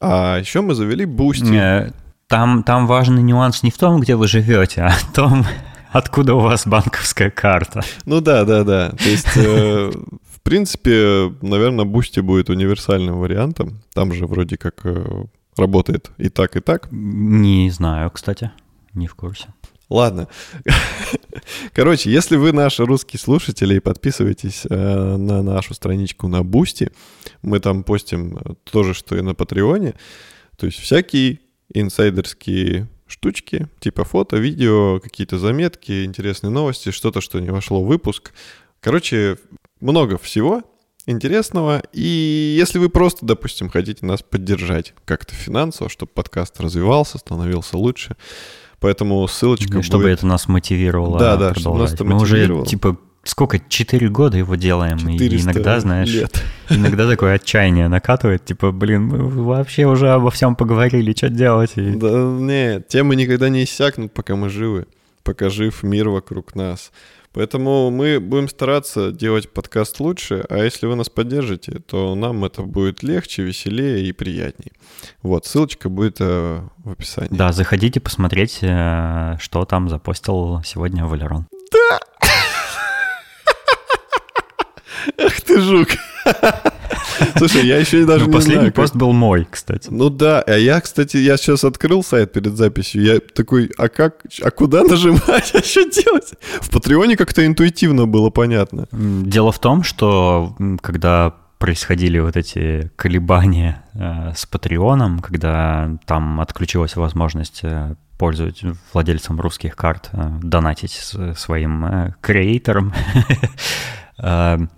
А еще мы завели Boosty. Там, там важный нюанс не в том, где вы живете, а в том, откуда у вас банковская карта. Ну да, да, да. То есть, э, в принципе, наверное, Boosty будет универсальным вариантом. Там же вроде как э, работает и так, и так. Не знаю, кстати, не в курсе. Ладно. Короче, если вы наши русские слушатели, подписывайтесь э, на нашу страничку на Boosty. Мы там постим то же, что и на Патреоне. То есть всякие инсайдерские штучки, типа фото, видео, какие-то заметки, интересные новости, что-то, что не вошло в выпуск. Короче, много всего интересного. И если вы просто, допустим, хотите нас поддержать как-то финансово, чтобы подкаст развивался, становился лучше, Поэтому ссылочка Чтобы будет... это нас мотивировало Да, да, чтобы нас это Мы уже, типа, сколько, четыре года его делаем, и иногда, знаешь, лет. иногда такое отчаяние накатывает, типа, блин, мы вообще уже обо всем поговорили, что делать? И... Да нет, темы никогда не иссякнут, пока мы живы, пока жив мир вокруг нас. Поэтому мы будем стараться делать подкаст лучше, а если вы нас поддержите, то нам это будет легче, веселее и приятнее. Вот, ссылочка будет э, в описании. Да, заходите посмотреть, э, что там запостил сегодня Валерон. Да! Ах ты жук. Слушай, я еще даже ну, не последний пост был мой, кстати. Ну да, а я, кстати, я сейчас открыл сайт перед записью, я такой, а как, а куда нажимать, а что делать? В Патреоне как-то интуитивно было понятно. Дело в том, что когда происходили вот эти колебания э, с Патреоном, когда там отключилась возможность э, пользовать владельцам русских карт э, донатить своим э, креаторам,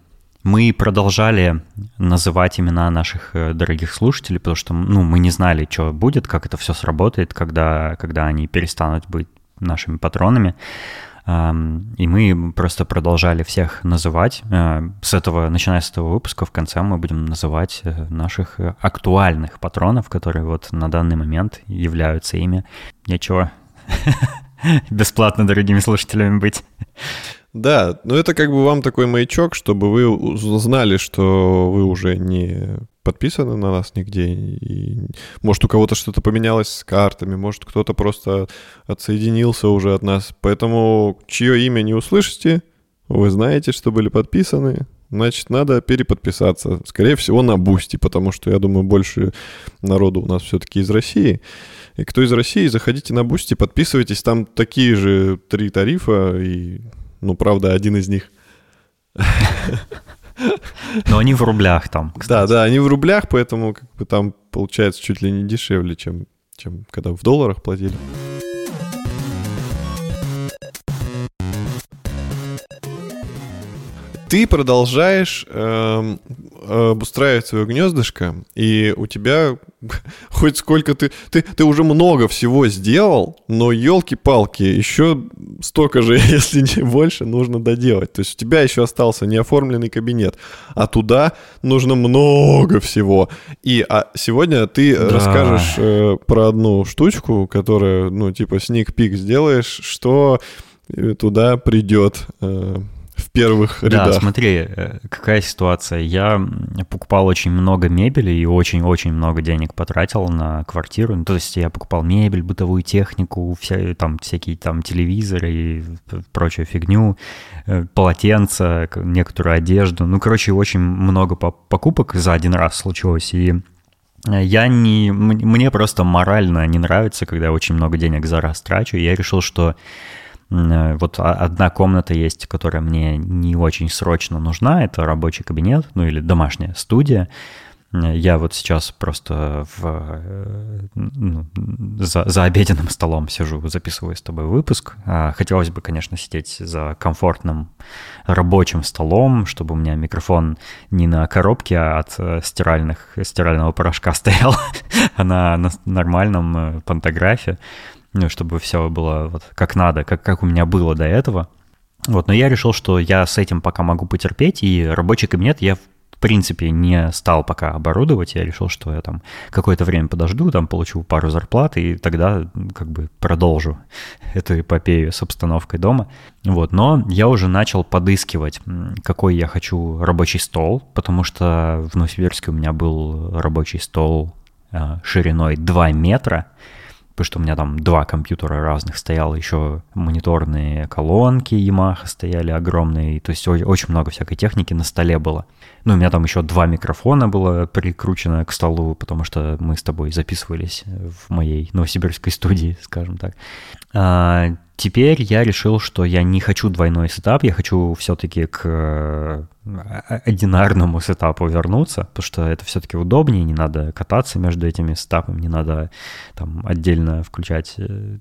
мы продолжали называть имена наших э, дорогих слушателей, потому что ну, мы не знали, что будет, как это все сработает, когда, когда они перестанут быть нашими патронами. И мы просто продолжали всех называть. Э, с этого, начиная с этого выпуска, в конце мы будем называть э, наших актуальных патронов, которые вот на данный момент являются ими. Нечего бесплатно дорогими слушателями быть. Да, но это как бы вам такой маячок, чтобы вы знали, что вы уже не подписаны на нас нигде. И, может, у кого-то что-то поменялось с картами, может, кто-то просто отсоединился уже от нас. Поэтому, чье имя не услышите, вы знаете, что были подписаны, значит, надо переподписаться. Скорее всего, на Boosty, потому что, я думаю, больше народу у нас все-таки из России. И кто из России, заходите на Boosty, подписывайтесь. Там такие же три тарифа, и ну, правда, один из них. Но они в рублях там. Кстати. Да, да, они в рублях, поэтому как бы там получается чуть ли не дешевле, чем, чем когда в долларах платили. Ты продолжаешь э, обустраивать свое гнездышко, и у тебя хоть сколько ты, ты... Ты уже много всего сделал, но елки-палки, еще столько же, если не больше, нужно доделать. То есть у тебя еще остался неоформленный кабинет, а туда нужно много всего. И а сегодня ты да. расскажешь э, про одну штучку, которая, ну, типа, peek сделаешь, что э, туда придет. Э, в первых рядах. Да, смотри, э, какая ситуация. Я покупал очень много мебели и очень-очень много денег потратил на квартиру. Ну, то есть я покупал мебель, бытовую технику, вся, там всякие там телевизоры и прочую фигню, э, полотенца, некоторую одежду. Ну, короче, очень много покупок за один раз случилось. И э, я не... Мне просто морально не нравится, когда я очень много денег за раз трачу. Я решил, что Э, вот одна комната есть, которая мне не очень срочно нужна, это рабочий кабинет, ну или домашняя студия. Э, я вот сейчас просто в, э, ну, за, за обеденным столом сижу, записываю с тобой выпуск. А, хотелось бы, конечно, сидеть за комфортным рабочим столом, чтобы у меня микрофон не на коробке, а от стиральных, стирального порошка стоял, а на нормальном пантографе ну, чтобы все было вот как надо, как, как у меня было до этого. Вот, но я решил, что я с этим пока могу потерпеть, и рабочий кабинет я в принципе не стал пока оборудовать. Я решил, что я там какое-то время подожду, там получу пару зарплат, и тогда как бы продолжу эту эпопею с обстановкой дома. Вот, но я уже начал подыскивать, какой я хочу рабочий стол, потому что в Новосибирске у меня был рабочий стол э, шириной 2 метра, потому что у меня там два компьютера разных стояло, еще мониторные колонки Yamaha стояли огромные, то есть очень много всякой техники на столе было. Ну, у меня там еще два микрофона было прикручено к столу, потому что мы с тобой записывались в моей новосибирской студии, скажем так. А, теперь я решил, что я не хочу двойной сетап, я хочу все-таки к одинарному сетапу вернуться, потому что это все-таки удобнее, не надо кататься между этими сетапами, не надо там отдельно включать э,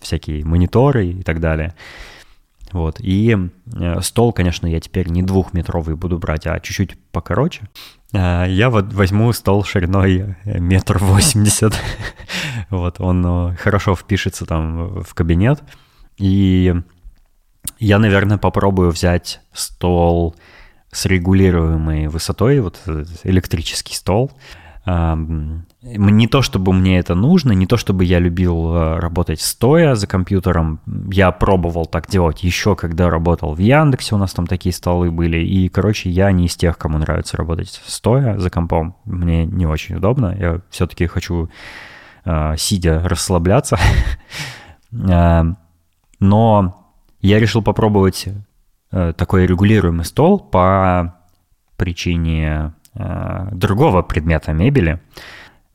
всякие мониторы и так далее. Вот. И э, стол, конечно, я теперь не двухметровый буду брать, а чуть-чуть покороче. А, я вот возьму стол шириной э, метр восемьдесят. Вот, он хорошо впишется там в кабинет. И я, наверное, попробую взять стол с регулируемой высотой, вот электрический стол. Не то, чтобы мне это нужно, не то, чтобы я любил э, работать стоя за компьютером. Я пробовал так делать еще, когда работал в Яндексе, у нас там такие столы были. И, короче, я не из тех, кому нравится работать стоя за компом. Мне не очень удобно. Я все-таки хочу, э, сидя, расслабляться. Но я решил попробовать э, такой регулируемый стол по причине э, другого предмета мебели.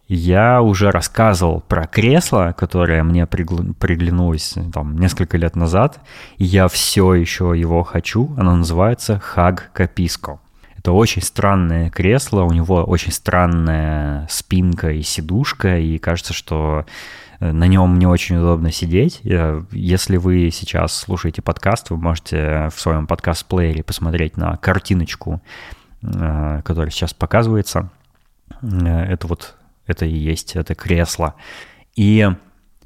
Я уже рассказывал про кресло, которое мне пригл... приглянулось там, несколько лет назад, и я все еще его хочу. Оно называется Хаг Каписко. Это очень странное кресло, у него очень странная спинка и сидушка, и кажется, что на нем не очень удобно сидеть. Э, если вы сейчас слушаете подкаст, вы можете в своем подкаст-плеере посмотреть на картиночку, э, которая сейчас показывается. Э, это вот, это и есть это кресло. И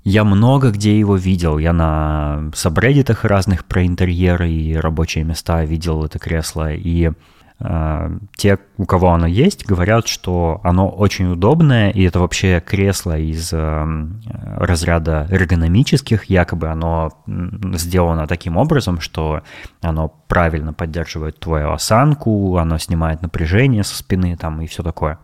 Я много где его видел. Я на сабреддитах разных про интерьеры и рабочие места видел это кресло. И э, те, у кого оно есть, говорят, что оно очень удобное, и это вообще кресло из э, разряда эргономических. Якобы оно сделано таким образом, что оно правильно поддерживает твою осанку, оно снимает напряжение со спины там и все такое.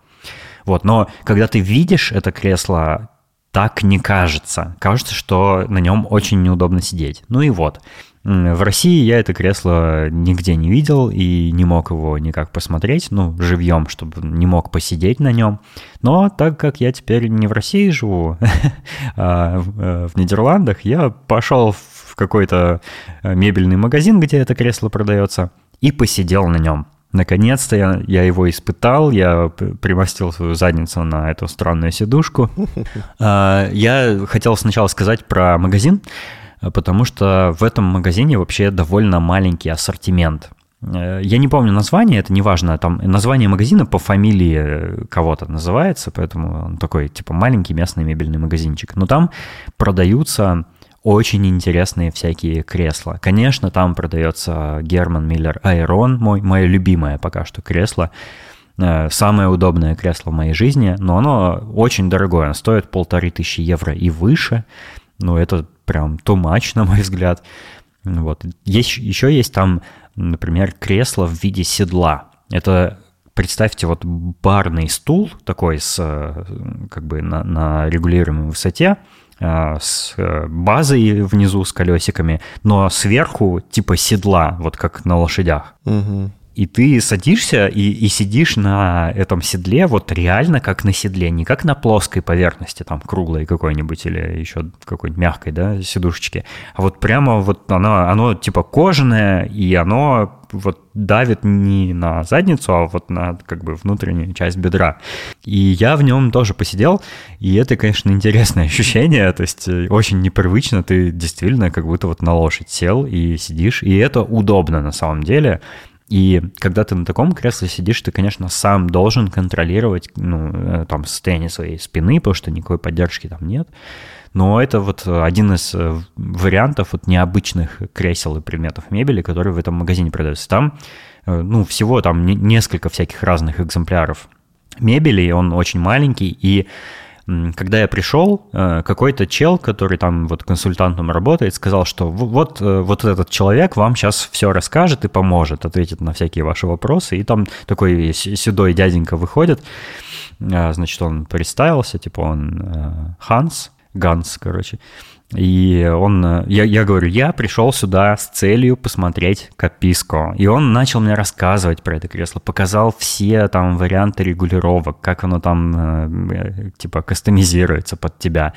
Вот, но когда ты видишь это кресло так не кажется. Кажется, что на нем очень неудобно сидеть. Ну и вот. В России я это кресло нигде не видел и не мог его никак посмотреть, ну, живьем, чтобы не мог посидеть на нем. Но так как я теперь не в России живу, а в Нидерландах, я пошел в какой-то мебельный магазин, где это кресло продается, и посидел на нем. Наконец-то я, я его испытал, я примостил свою задницу на эту странную сидушку. А, я хотел сначала сказать про магазин, потому что в этом магазине вообще довольно маленький ассортимент. Э, я не помню название, это не важно, там название магазина по фамилии кого-то называется, поэтому он такой, типа, маленький местный мебельный магазинчик. Но там продаются очень интересные всякие кресла. Конечно, там продается Герман Миллер Айрон, мой, мое любимое пока что кресло. Э, самое удобное кресло в моей жизни, но оно очень дорогое, оно стоит полторы тысячи евро и выше. Ну, это прям too much, на мой взгляд. Вот. Есть, еще есть там, например, кресло в виде седла. Это представьте вот барный стул такой с э, как бы на, на регулируемой высоте, с э, базой внизу, с колесиками, но сверху типа седла, вот как на лошадях. Угу. И ты садишься и, и сидишь на этом седле вот реально как на седле, не как на плоской поверхности, там круглой какой-нибудь или еще какой-нибудь мягкой, да, сидушечки, а вот прямо вот оно, оно типа кожаное, и оно вот давит не на задницу, а вот на как бы внутреннюю часть бедра. И я в нем тоже посидел, и это, конечно, интересное ощущение, то есть э, очень непривычно, ты действительно как будто вот на лошадь сел и сидишь, и это удобно на самом деле, и когда ты на таком кресле сидишь, ты, конечно, сам должен контролировать ну, э, там, состояние своей спины, потому что никакой поддержки там нет. Но это вот один из э, вариантов вот необычных кресел и предметов мебели, которые в этом магазине продаются. Там, э, ну, всего там несколько всяких разных экземпляров мебели, он очень маленький, и когда я пришел, э, какой-то чел, который там вот консультантом работает, сказал, что вот, э, вот этот человек вам сейчас все расскажет и поможет, ответит на всякие ваши вопросы. И там такой седой дяденька выходит, э, значит, он представился, типа он Ханс, Ганс, короче. И он, я, я говорю, я пришел сюда с целью посмотреть Каписко. И он начал мне рассказывать про это кресло, показал все там варианты регулировок, как оно там э, типа кастомизируется под тебя.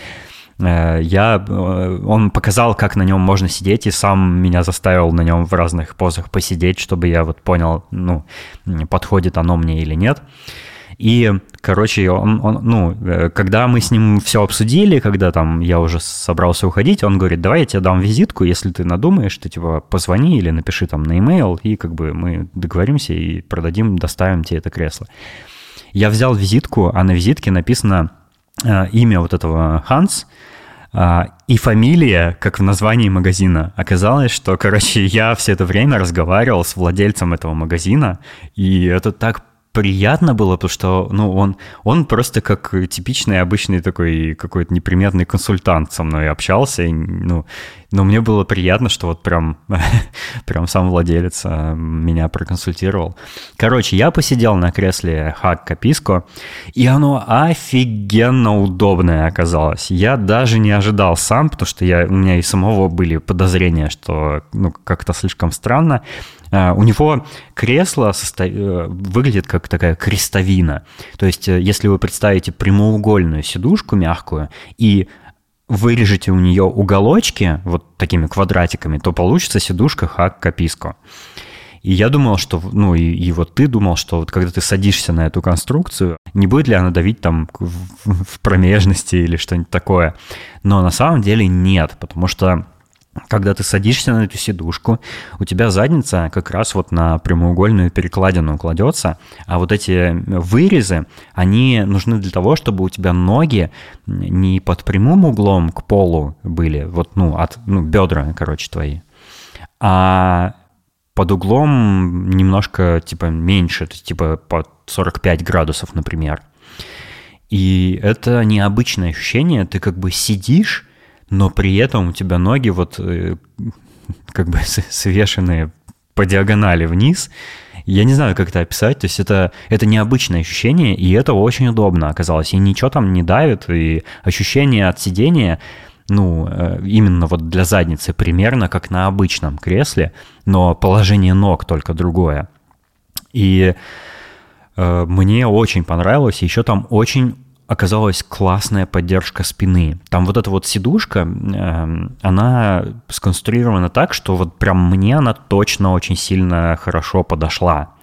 Э, я, э, он показал, как на нем можно сидеть, и сам меня заставил на нем в разных позах посидеть, чтобы я вот понял, ну, подходит оно мне или нет. И, короче, он, он, ну, э, когда мы с ним все обсудили, когда там я уже собрался уходить, он говорит, давай я тебе дам визитку, если ты надумаешь, ты типа позвони или напиши там на e-mail, и как бы мы договоримся и продадим, доставим тебе это кресло. Я взял визитку, а на визитке написано э, имя вот этого Ханс, Uh, и фамилия, как в названии магазина. Оказалось, что, короче, я все это время разговаривал с владельцем этого магазина, и это так приятно было, потому что, ну, он, он просто как типичный обычный такой какой-то неприметный консультант со мной общался, и, ну, но мне было приятно, что вот прям, прям сам владелец а, меня проконсультировал. Короче, я посидел на кресле Хак Каписко, и оно офигенно удобное оказалось. Я даже не ожидал сам, потому что я, у меня и самого были подозрения, что ну, как-то слишком странно. Uh, у него кресло состо... Э, выглядит как такая крестовина. То есть, э, если вы представите прямоугольную сидушку мягкую и вырежете у нее уголочки вот такими квадратиками, то получится сидушка хак каписко. И я думал, что, ну, и, и вот ты думал, что вот когда ты садишься на эту конструкцию, не будет ли она давить там в, в промежности или что-нибудь такое. Но на самом деле нет, потому что когда ты садишься на эту сидушку, у тебя задница как раз вот на прямоугольную перекладину кладется, а вот эти вырезы, они нужны для того, чтобы у тебя ноги не под прямым углом к полу были, вот, ну, от, ну, бедра, короче, твои, а под углом немножко, типа, меньше, то есть, типа, под 45 градусов, например. И это необычное ощущение, ты как бы сидишь, но при этом у тебя ноги вот э, как бы свешенные по диагонали вниз. Я не знаю, как это описать. То есть это, это необычное ощущение, и это очень удобно оказалось. И ничего там не давит, и ощущение от сидения, ну, э, именно вот для задницы, примерно как на обычном кресле, но положение ног только другое. И э, мне очень понравилось. Еще там очень оказалась классная поддержка спины. Там вот эта вот сидушка, э, она сконструирована так, что вот прям мне она точно очень сильно хорошо подошла.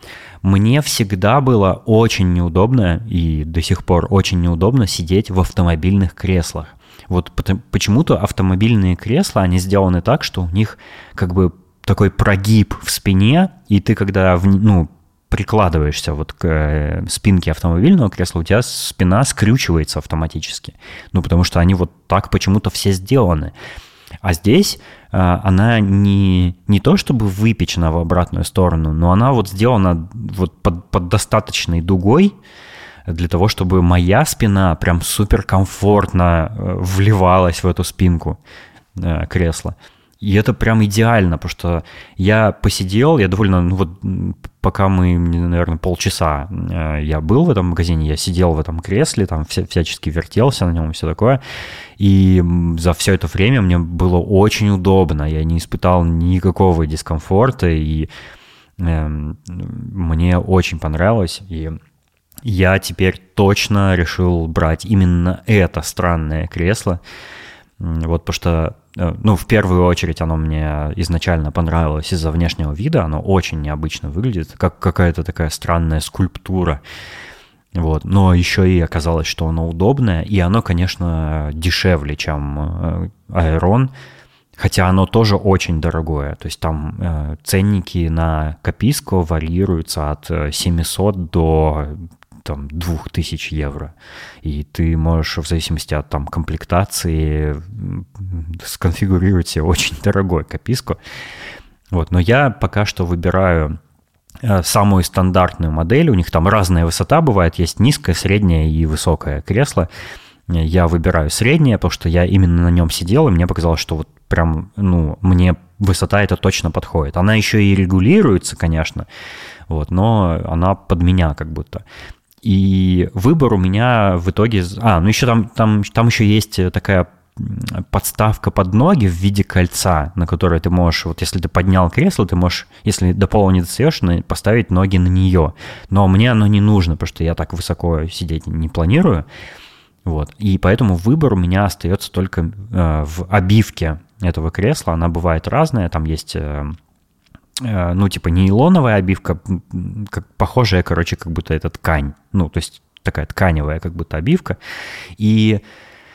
Мне всегда было очень неудобно и до сих пор очень неудобно сидеть в автомобильных креслах. Вот почему-то автомобильные кресла, они сделаны так, что у них как бы такой прогиб в спине, и ты когда в, ну, прикладываешься вот к э, спинке автомобильного кресла, у тебя спина скрючивается автоматически. Ну, потому что они вот так почему-то все сделаны. А здесь а, она не, не то чтобы выпечена в обратную сторону, но она вот сделана вот под, под достаточной дугой для того, чтобы моя спина прям супер комфортно э, вливалась в эту спинку э, кресла. И это прям идеально, потому что я посидел, я довольно, ну вот пока мы, наверное, полчаса э, я был в этом магазине, я сидел в этом кресле, там вся, всячески вертелся на нем и все такое. И за все это время мне было очень удобно, я не испытал никакого дискомфорта, и э, мне очень понравилось. И я теперь точно решил брать именно это странное кресло. Вот потому что ну, в первую очередь оно мне изначально понравилось из-за внешнего вида, оно очень необычно выглядит, как какая-то такая странная скульптура. Вот. Но еще и оказалось, что оно удобное, и оно, конечно, дешевле, чем Aeron, э, хотя оно тоже очень дорогое. То есть там э, ценники на Каписко варьируются от 700 до там 2000 евро. И ты можешь в зависимости от там комплектации сконфигурировать себе очень дорогой кописку. Вот, но я пока что выбираю э, самую стандартную модель. У них там разная высота бывает. Есть низкое, среднее и высокое кресло. Я выбираю среднее, потому что я именно на нем сидел, и мне показалось, что вот прям, ну, мне высота это точно подходит. Она еще и регулируется, конечно, вот, но она под меня как будто. И выбор у меня в итоге... А, ну еще там, там, там еще есть такая подставка под ноги в виде кольца, на которое ты можешь, вот если ты поднял кресло, ты можешь, если до пола не достаешь, поставить ноги на нее. Но мне оно не нужно, потому что я так высоко сидеть не планирую. Вот. И поэтому выбор у меня остается только э, в обивке этого кресла. Она бывает разная. Там есть э, Э, ну, типа нейлоновая обивка, как, похожая, короче, как будто это ткань. Ну, то есть такая тканевая как будто обивка. И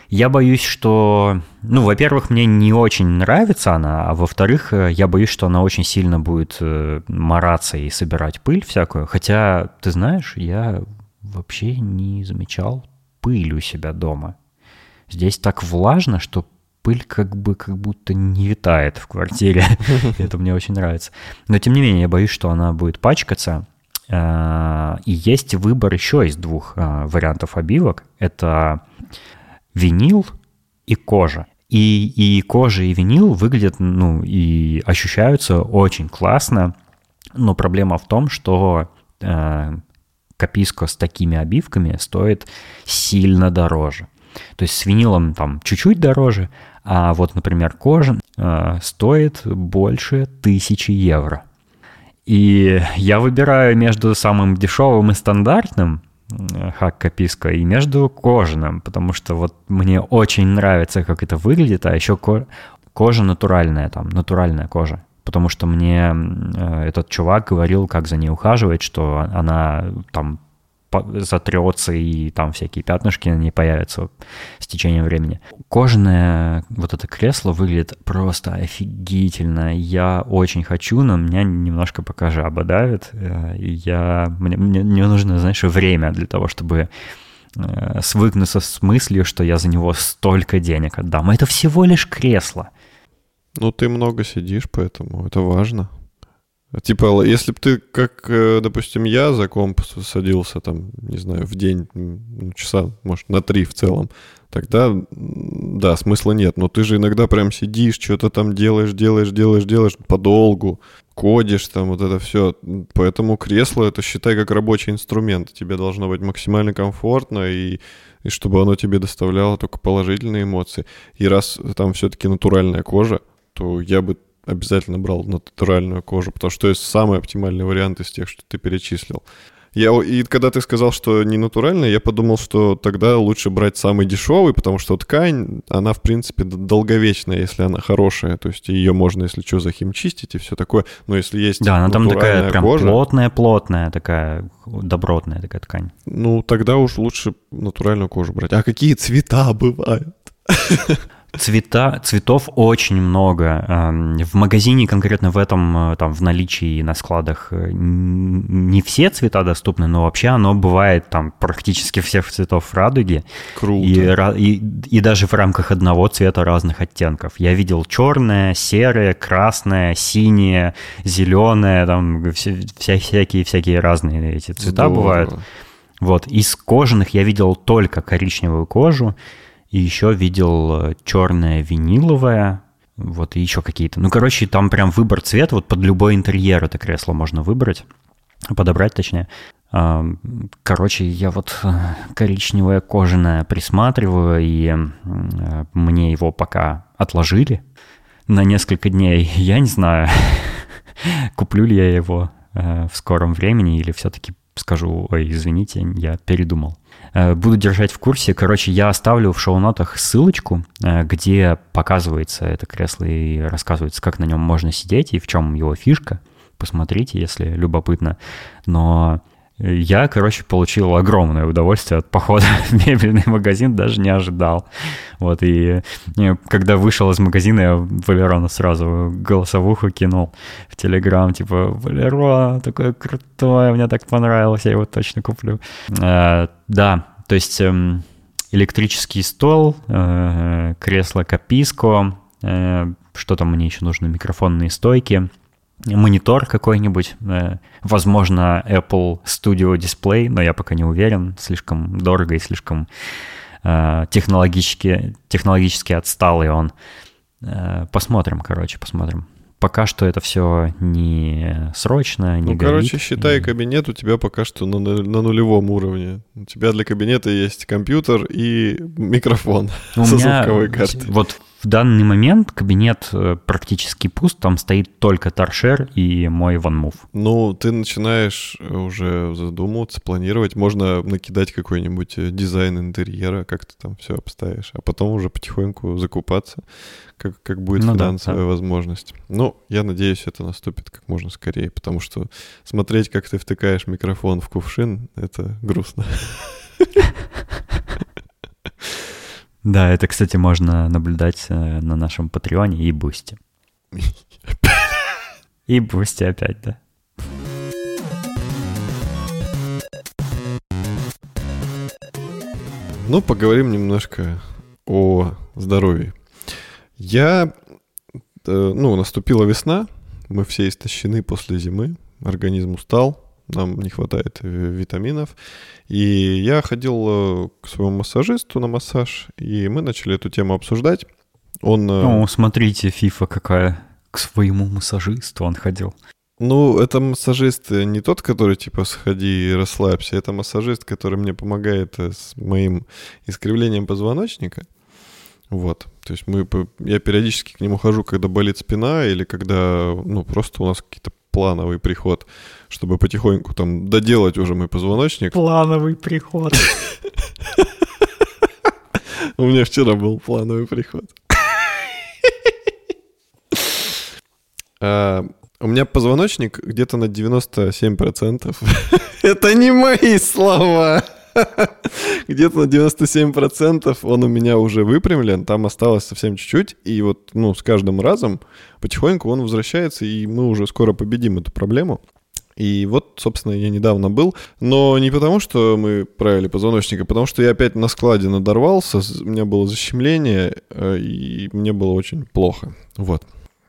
я боюсь, что, ну, во-первых, мне не очень нравится она, а во-вторых, э, я боюсь, что она очень сильно будет э, мараться и собирать пыль всякую. Хотя, ты знаешь, я вообще не замечал пыль у себя дома. Здесь так влажно, что пыль как бы как будто не витает в квартире. Это мне очень нравится. Но тем не менее, я боюсь, что она будет пачкаться. А, и есть выбор еще из двух а, вариантов обивок. Это винил и кожа. И, и кожа, и винил выглядят, ну, и ощущаются очень классно. Но проблема в том, что э, каписко с такими обивками стоит сильно дороже. То есть с винилом там чуть-чуть дороже, а вот, например, кожа э, стоит больше тысячи евро. И я выбираю между самым дешевым и стандартным э, хакка писка и между кожаным, потому что вот мне очень нравится, как это выглядит, а еще ко- кожа натуральная, там, натуральная кожа. Потому что мне э, этот чувак говорил, как за ней ухаживать, что она там затрется, и там всякие пятнышки не появятся с течением времени. Кожаное вот это кресло выглядит просто офигительно. Я очень хочу, но меня немножко пока жаба давит. Э, я, мне, мне, мне нужно, знаешь, время для того, чтобы э, свыкнуться с мыслью, что я за него столько денег отдам. Это всего лишь кресло. Ну, ты много сидишь, поэтому это важно. Типа, если бы ты, как, э, допустим, я за комп садился там, не знаю, в день, ну, часа, может, на три в целом, тогда, да, смысла нет. Но ты же иногда прям сидишь, что-то там делаешь, делаешь, делаешь, делаешь подолгу, кодишь там, вот это все. Поэтому кресло, это считай как рабочий инструмент. Тебе должно быть максимально комфортно и и чтобы оно тебе доставляло только положительные эмоции. И раз там все-таки натуральная кожа, то я бы обязательно брал натуральную кожу, потому что это самый оптимальный вариант из тех, что ты перечислил. Я, и когда ты сказал, что не натуральная, я подумал, что тогда лучше брать самый дешевый, потому что ткань, она, в принципе, долговечная, если она хорошая. То есть ее можно, если что, захимчистить и все такое. Но если есть Да, она там такая прям плотная-плотная, такая добротная такая ткань. Ну, тогда уж лучше натуральную кожу брать. А какие цвета бывают? Цвета, цветов очень много. Эм, в магазине конкретно в этом, э, там, в наличии на складах э, не все цвета доступны, но вообще оно бывает там практически всех цветов радуги. Круто. И, и, и даже в рамках одного цвета разных оттенков. Я видел черное, серое, красное, синее, зеленое, там вся, всякие, всякие разные эти цвета Здорово. бывают. Вот, из кожаных я видел только коричневую кожу, и еще видел э, черное виниловое, вот и еще какие-то. Ну, короче, там прям выбор цвета, вот под любой интерьер это кресло можно выбрать, подобрать точнее. Короче, я вот э, коричневое кожаное присматриваю, и э, мне его пока отложили на несколько дней. Я не знаю, куплю ли я его в скором времени или все-таки скажу, ой, извините, я передумал. Э, буду держать в курсе. Короче, я оставлю в шоу-нотах ссылочку, э, где показывается это кресло и рассказывается, как на нем можно сидеть и в чем его фишка. Посмотрите, если любопытно. Но я, короче, получил огромное удовольствие от похода в мебельный магазин, даже не ожидал. Вот, и когда вышел из магазина, я Валерону сразу голосовуху кинул в Телеграм, типа, Валерон, такой крутой, мне так понравилось, я его точно куплю. А, да, то есть эм, электрический стол, э, кресло Каписко, э, что там мне еще нужно, микрофонные стойки — монитор какой-нибудь, э, возможно, Apple Studio Display, но я пока не уверен, слишком дорого и слишком э, технологически, технологически отсталый он. Э, посмотрим, короче, посмотрим. Пока что это все не срочно, не Ну, горит, короче, считай, и... кабинет у тебя пока что на, на нулевом уровне. У тебя для кабинета есть компьютер и микрофон у со меня, звуковой картой. Вот в данный момент кабинет э, практически пуст, там стоит только торшер и мой OneMove. Ну, ты начинаешь уже задумываться, планировать. Можно накидать какой-нибудь э, дизайн интерьера, как ты там все обставишь, а потом уже потихоньку закупаться, как, как будет ну, финансовая да, да. возможность. Ну, я надеюсь, это наступит как можно скорее, потому что смотреть, как ты втыкаешь микрофон в кувшин, это грустно. Да, это, кстати, можно наблюдать э, на нашем Патреоне и Boosty. И Boosty опять, да. Ну, поговорим немножко о здоровье. Я, э, ну, наступила весна, мы все истощены после зимы, организм устал, нам не хватает витаминов. И я ходил э, к своему массажисту на массаж, и мы начали эту тему обсуждать. Он... Э, О, смотрите, фифа какая. К своему массажисту он ходил. Ну, это массажист не тот, который типа сходи и расслабься, это массажист, который мне помогает э, с моим искривлением позвоночника. Вот. То есть мы, я периодически к нему хожу, когда болит спина или когда, ну, просто у нас какие-то плановый приход, чтобы потихоньку там доделать уже мой позвоночник. Плановый приход. У меня вчера был плановый приход. А, У меня позвоночник где-то на 97%. Это не мои слова. Где-то на 97% он у меня уже выпрямлен, там осталось совсем чуть-чуть, и вот, ну, с каждым разом потихоньку он возвращается, и мы уже скоро победим эту проблему. И вот, собственно, я недавно был, но не потому, что мы правили позвоночник, а потому что я опять на складе надорвался, у меня было защемление, э, и мне было очень плохо. Вот.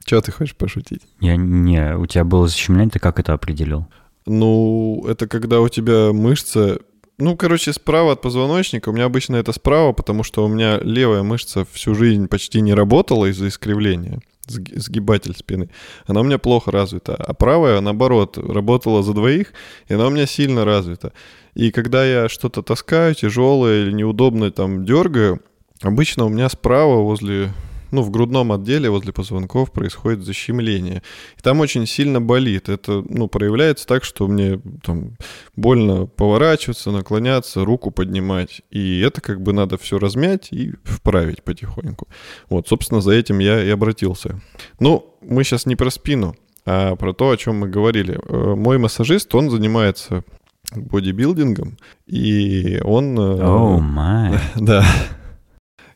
Чего ты хочешь пошутить? Я не, у тебя было защемление, ты как это определил? Ну, это когда у тебя мышца ну, короче, справа от позвоночника. У меня обычно это справа, потому что у меня левая мышца всю жизнь почти не работала из-за искривления сгибатель спины, она у меня плохо развита. А правая, наоборот, работала за двоих, и она у меня сильно развита. И когда я что-то таскаю тяжелое или неудобно там дергаю, обычно у меня справа возле ну, в грудном отделе возле позвонков происходит защемление. И там очень сильно болит. Это, ну, проявляется так, что мне там больно поворачиваться, наклоняться, руку поднимать. И это как бы надо все размять и вправить потихоньку. Вот, собственно, за этим я и обратился. Ну, мы сейчас не про спину, а про то, о чем мы говорили. Э, мой массажист, он занимается бодибилдингом, и он... О, oh май. Да,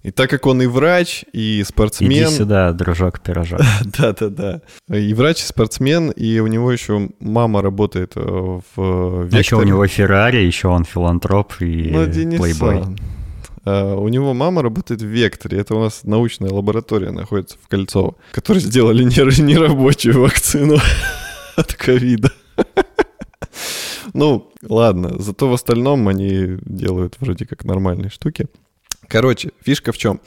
и так как он и врач, и спортсмен... Иди сюда, дружок-пирожок. Да-да-да. И врач, и спортсмен, и у него еще мама работает э, в Векторе. Еще у него Феррари, еще он филантроп и ну, плейбой. Uh, у него мама работает в Векторе. Это у нас научная лаборатория находится в Кольцово, которые сделали нерабочую вакцину от ковида. Ну, ладно, зато в остальном они делают вроде как нормальные штуки. Короче, фишка в чем?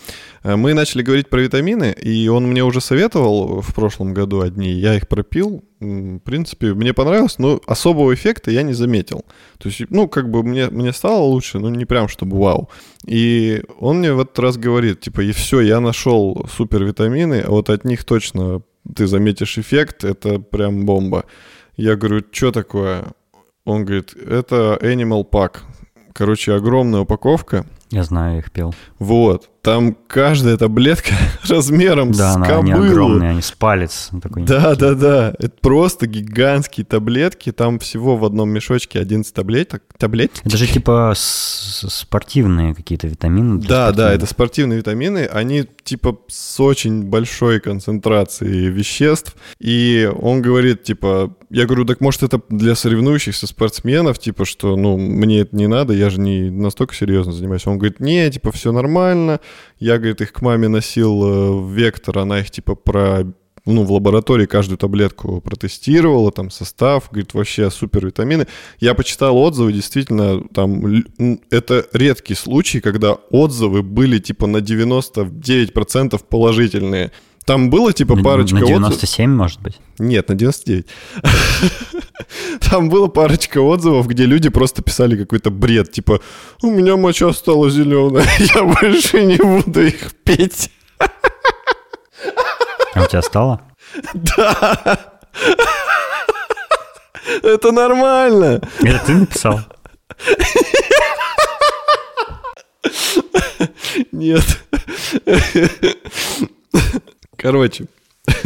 Э, мы начали говорить про витамины, и он мне уже советовал в прошлом году одни. Я их пропил. В принципе, мне понравилось, но особого эффекта я не заметил. То есть, ну, как бы мне, мне стало лучше, но не прям чтобы вау. И он мне в этот раз говорит, типа, и все, я нашел супервитамины, а вот от них точно ты заметишь эффект, это прям бомба. Я говорю, что такое? Он говорит, это Animal Pack. Короче, огромная упаковка — я знаю, их пел. Вот. Там каждая таблетка размером да, с она, кобылу. они огромные, они с палец. Такой да, да, да. Это просто гигантские таблетки. Там всего в одном мешочке 11 таблеток. таблетки. Это же типа спортивные какие-то витамины. Да, да, это спортивные витамины. Они типа с очень большой концентрацией веществ. И он говорит, типа, я говорю, так может это для соревнующихся спортсменов, типа, что, ну, мне это не надо, я же не настолько серьезно занимаюсь. Он говорит, не, типа, все нормально. Я, говорит, их к маме носил э, в Вектор, она их, типа, про ну, в лаборатории каждую таблетку протестировала, там состав, говорит, вообще супер витамины. Я почитал отзывы, действительно, там, это редкий случай, когда отзывы были, типа, на 99% положительные. Там было типа парочка На 97, отзыв... может быть? Нет, на 99. Там было парочка отзывов, где люди просто писали какой-то бред, типа «У меня моча стала зеленая, я больше не буду их пить». А у тебя стало? Да. Это нормально. Это ты написал? Нет. Короче,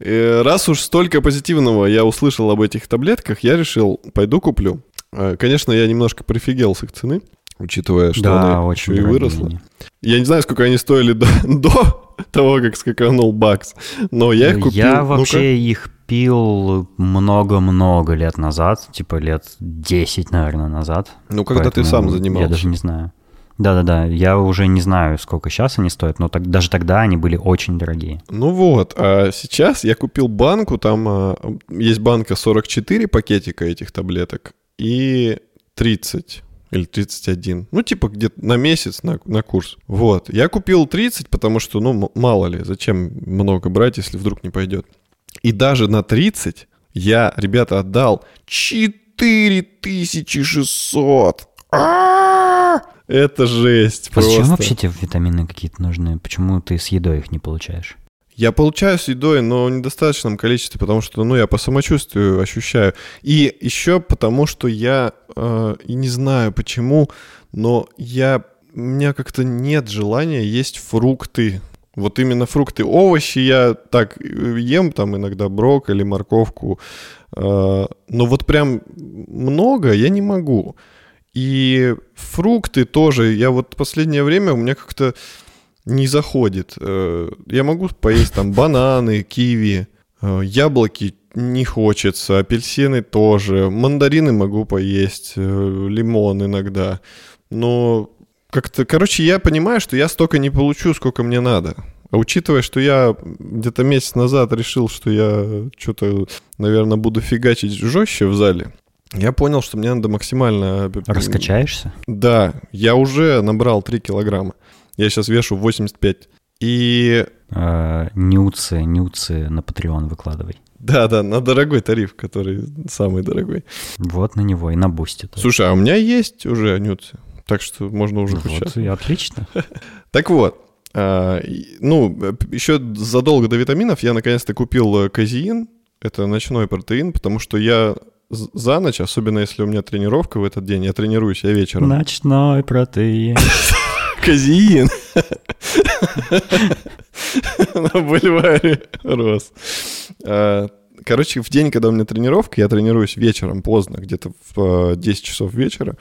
э, раз уж столько позитивного я услышал об этих таблетках, я решил, пойду куплю. Э, конечно, я немножко прифигел с их цены, учитывая, что да, она очень еще и выросла. Они. Я не знаю, сколько они стоили до, до того, как скаканул бакс, но я их купил. Я вообще ну их пил много-много лет назад, типа лет 10, наверное, назад. Ну, когда Поэтому ты сам занимался. Я даже не знаю. Да-да-да, я уже не знаю, сколько сейчас они стоят, но так, даже тогда они были очень дорогие. Ну вот, а сейчас я купил банку, там а, есть банка 44 пакетика этих таблеток и 30 или 31. Ну, типа где-то на месяц на, на курс. Вот. Я купил 30, потому что, ну, мало ли, зачем много брать, если вдруг не пойдет. И даже на 30 я, ребята, отдал 4600. А-а-а! Это жесть а. Зачем вообще тебе витамины какие-то нужны? Почему ты с едой их не получаешь? Я получаю с едой, но в недостаточном количестве, потому что, ну, я по самочувствию ощущаю. И еще потому, что я, э, и не знаю почему, но я, у меня как-то нет желания есть фрукты. Вот именно фрукты, овощи я так э, ем, там иногда брокколи, морковку. Э, но вот прям много я не могу. И фрукты тоже. Я вот последнее время у меня как-то не заходит. Э, я могу поесть там бананы, киви, яблоки не хочется, апельсины тоже, мандарины могу поесть, лимон иногда. Но как-то, короче, я понимаю, что я столько не получу, сколько мне надо. А учитывая, что я где-то месяц назад решил, что я что-то, наверное, буду фигачить жестче в зале, я понял, что мне надо максимально... Раскачаешься? Да, я уже набрал 3 килограмма. Я сейчас вешу 85. И... А, нюцы, нюцы на Patreon выкладывай. Да, да, на дорогой тариф, который самый дорогой. Вот на него и на бусте. Слушай, а у меня есть уже нюцы. Так что можно уже Вот, и отлично. Так вот, а, ну, еще задолго до витаминов я наконец-то купил э, казеин. Это ночной протеин, потому что я за ночь, особенно если у меня тренировка в этот день, я тренируюсь я вечером. Ночной протеин. Казеин. На бульваре рос. А, короче, в день, когда у меня тренировка, я тренируюсь вечером поздно, где-то в 10 э, часов вечера.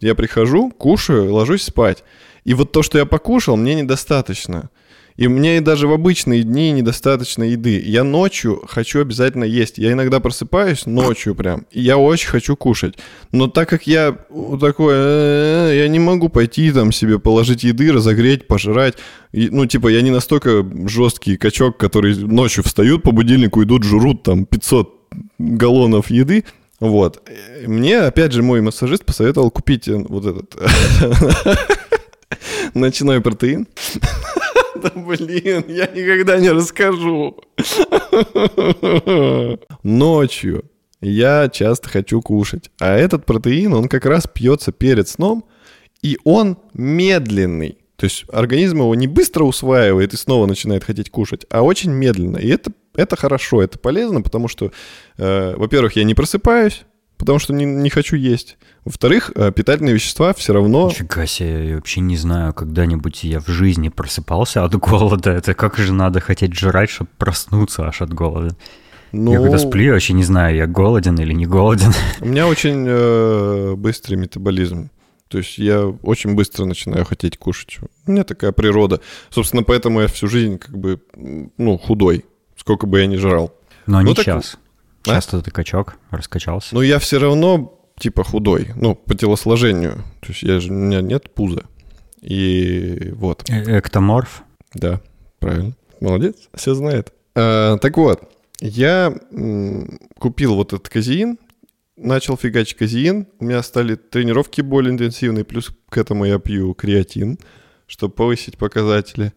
Я прихожу, кушаю, ложусь спать. И вот то, что я покушал, мне недостаточно. И мне и даже в обычные дни недостаточно еды. Я ночью хочу обязательно есть. Я иногда просыпаюсь ночью прям, и я очень хочу кушать. Но так как я такой, «Э, я не могу пойти там себе положить еды, разогреть, пожрать. ну, типа, я не настолько жесткий качок, который ночью встают по будильнику, идут, жрут там 500 галлонов еды. Вот. Мне, опять же, мой массажист посоветовал купить э, вот этот ночной протеин. Да блин, я никогда не расскажу. Ночью я часто хочу кушать. А этот протеин, он как раз пьется перед сном, и он медленный. То есть организм его не быстро усваивает и снова начинает хотеть кушать, а очень медленно. И это, это хорошо, это полезно, потому что, э, во-первых, я не просыпаюсь, потому что не, не хочу есть. Во-вторых, э, питательные вещества все равно... Нифига себе, я вообще не знаю, когда-нибудь я в жизни просыпался от голода. Это как же надо хотеть жрать, чтобы проснуться аж от голода? Ну, я когда сплю, я вообще не знаю, я голоден или не голоден. У меня очень э, быстрый метаболизм. То есть я очень быстро начинаю хотеть кушать. У меня такая природа. Собственно, поэтому я всю жизнь как бы, ну, худой, сколько бы я ни жрал. Но ну, не так... сейчас. Часто а? ты качок, раскачался. Ну, я все равно, типа, худой. Ну, по телосложению. То есть я же, у меня нет пуза. И вот. Э Эктоморф? Да, правильно. Молодец, все знает. А, так вот, я купил вот этот казеин, начал фигачить казеин, у меня стали тренировки более интенсивные, плюс к этому я пью креатин, чтобы повысить показатели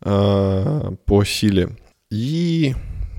э, по силе. И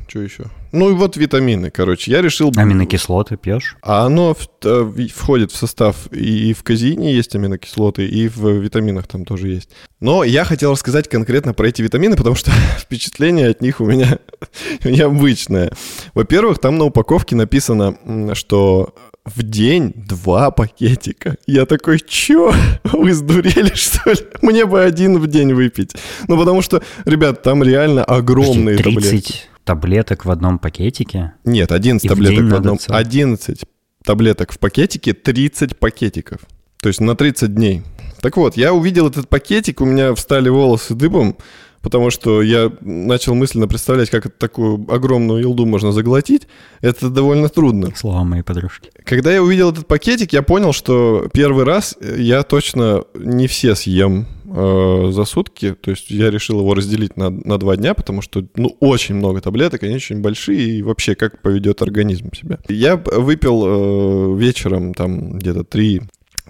что еще? Ну и вот витамины, короче. Я решил... Аминокислоты пьешь? А оно в, э, входит в состав и в казине есть аминокислоты, и в витаминах там тоже есть. Но я хотел рассказать конкретно про эти витамины, потому что впечатление от них у меня необычное. Во-первых, там на упаковке написано, что в день два пакетика. Я такой, чё? Вы сдурели, что ли? Мне бы один в день выпить. Ну, потому что, ребят, там реально огромные 30 таблетки таблеток в одном пакетике? Нет, 11 таблеток в, в одном. Целый. 11 таблеток в пакетике, 30 пакетиков. То есть на 30 дней. Так вот, я увидел этот пакетик, у меня встали волосы дыбом, потому что я начал мысленно представлять, как такую огромную елду можно заглотить. Это довольно трудно. Слова моей подружки. Когда я увидел этот пакетик, я понял, что первый раз я точно не все съем э, за сутки. То есть я решил его разделить на, на два дня, потому что, ну, очень много таблеток, они очень большие, и вообще как поведет организм себя. Я выпил э, вечером там где-то три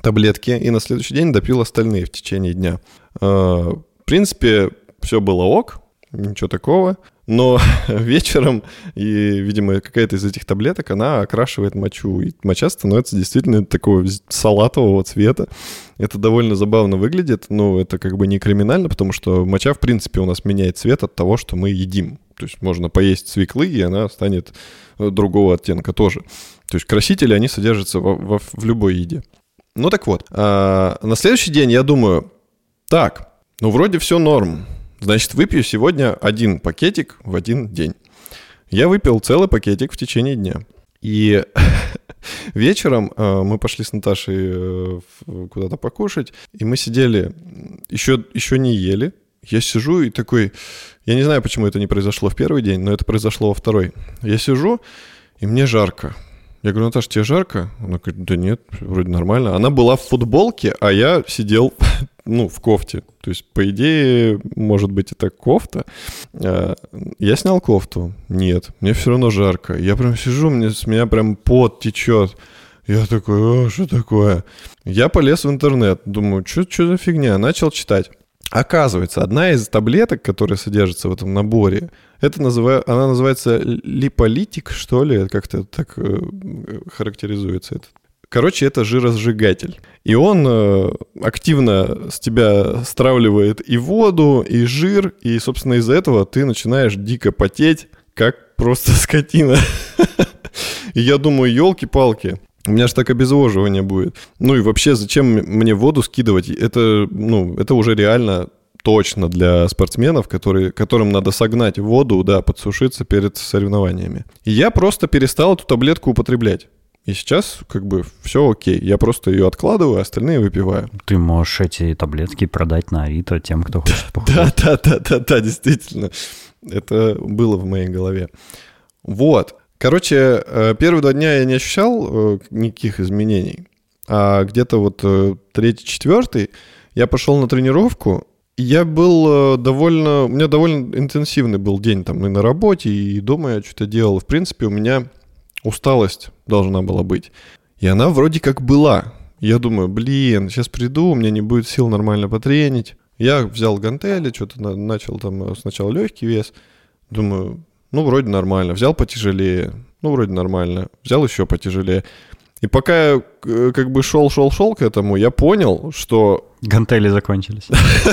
таблетки, и на следующий день допил остальные в течение дня. Э, в принципе, все было ок, ничего такого. Но вечером, и, видимо, какая-то из этих таблеток, она окрашивает мочу. И моча становится действительно такого салатового цвета. Это довольно забавно выглядит, но это как бы не криминально, потому что моча, в принципе, у нас меняет цвет от того, что мы едим. То есть можно поесть свеклы, и она станет э, другого оттенка тоже. То есть красители, они содержатся во, во, в любой еде. Ну так вот, а, на следующий день я думаю, так, ну вроде все норм, Значит, выпью сегодня один пакетик в один день. Я выпил целый пакетик в течение дня. И вечером э, мы пошли с Наташей э, куда-то покушать, и мы сидели, еще, еще не ели. Я сижу и такой, я не знаю, почему это не произошло в первый день, но это произошло во второй. Я сижу, и мне жарко. Я говорю, Наташа, тебе жарко? Она говорит, да нет, вроде нормально. Она была в футболке, а я сидел, ну, в кофте. То есть, по идее, может быть, это кофта. А, я снял кофту. Нет, мне все равно жарко. Я прям сижу, мне, с меня прям пот течет. Я такой, что такое? Я полез в интернет, думаю, что за фигня? Начал читать. Оказывается, одна из таблеток, которые содержатся в этом наборе, это называю, она называется липолитик, что ли, как-то так э, характеризуется это. Короче, это жиросжигатель. И он э, активно с тебя стравливает и воду, и жир, и, собственно, из-за этого ты начинаешь дико потеть, как просто скотина. И я думаю, елки-палки, у меня же так обезвоживание будет. Ну и вообще, зачем мне воду скидывать? Это, ну, это уже реально точно для спортсменов, которые, которым надо согнать воду, да, подсушиться перед соревнованиями. И я просто перестал эту таблетку употреблять. И сейчас как бы все окей. Я просто ее откладываю, остальные выпиваю. Ты можешь эти таблетки продать на Авито тем, кто хочет похудеть. Да, да, да, да, да, действительно. Это было в моей голове. Вот. Короче, э, первые два дня я не ощущал э, никаких изменений. А где-то вот э, третий, четвертый я пошел на тренировку, я был довольно... У меня довольно интенсивный был день там и на работе, и дома я что-то делал. В принципе, у меня усталость должна была быть. И она вроде как была. Я думаю, блин, сейчас приду, у меня не будет сил нормально потренить. Я взял гантели, что-то начал там сначала легкий вес. Думаю, ну, вроде нормально. Взял потяжелее. Ну, вроде нормально. Взял еще потяжелее. И пока я э, как бы шел-шел-шел к этому, я понял, что... Гантели закончились.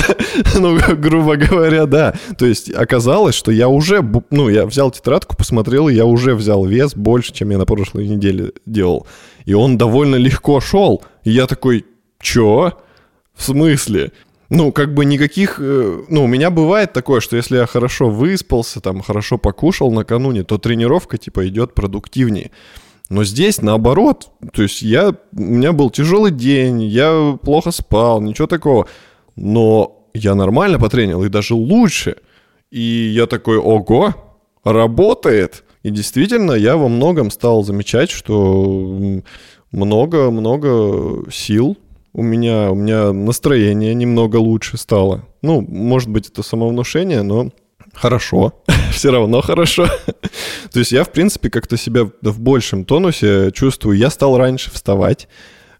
ну, грубо говоря, да. То есть оказалось, что я уже... Ну, я взял тетрадку, посмотрел, и я уже взял вес больше, чем я на прошлой неделе делал. И он довольно легко шел. И я такой, чё? В смысле? Ну, как бы никаких... Э, ну, у меня бывает такое, что если я хорошо выспался, там, хорошо покушал накануне, то тренировка, типа, идет продуктивнее. Но здесь наоборот. То есть я... У меня был тяжелый день, я плохо спал, ничего такого. Но я нормально потренил, и даже лучше. И я такой, ого, работает. И действительно, я во многом стал замечать, что много-много сил у меня, у меня настроение немного лучше стало. Ну, может быть, это самовнушение, но хорошо. Все равно хорошо. То есть я, в принципе, как-то себя в большем тонусе чувствую. Я стал раньше вставать.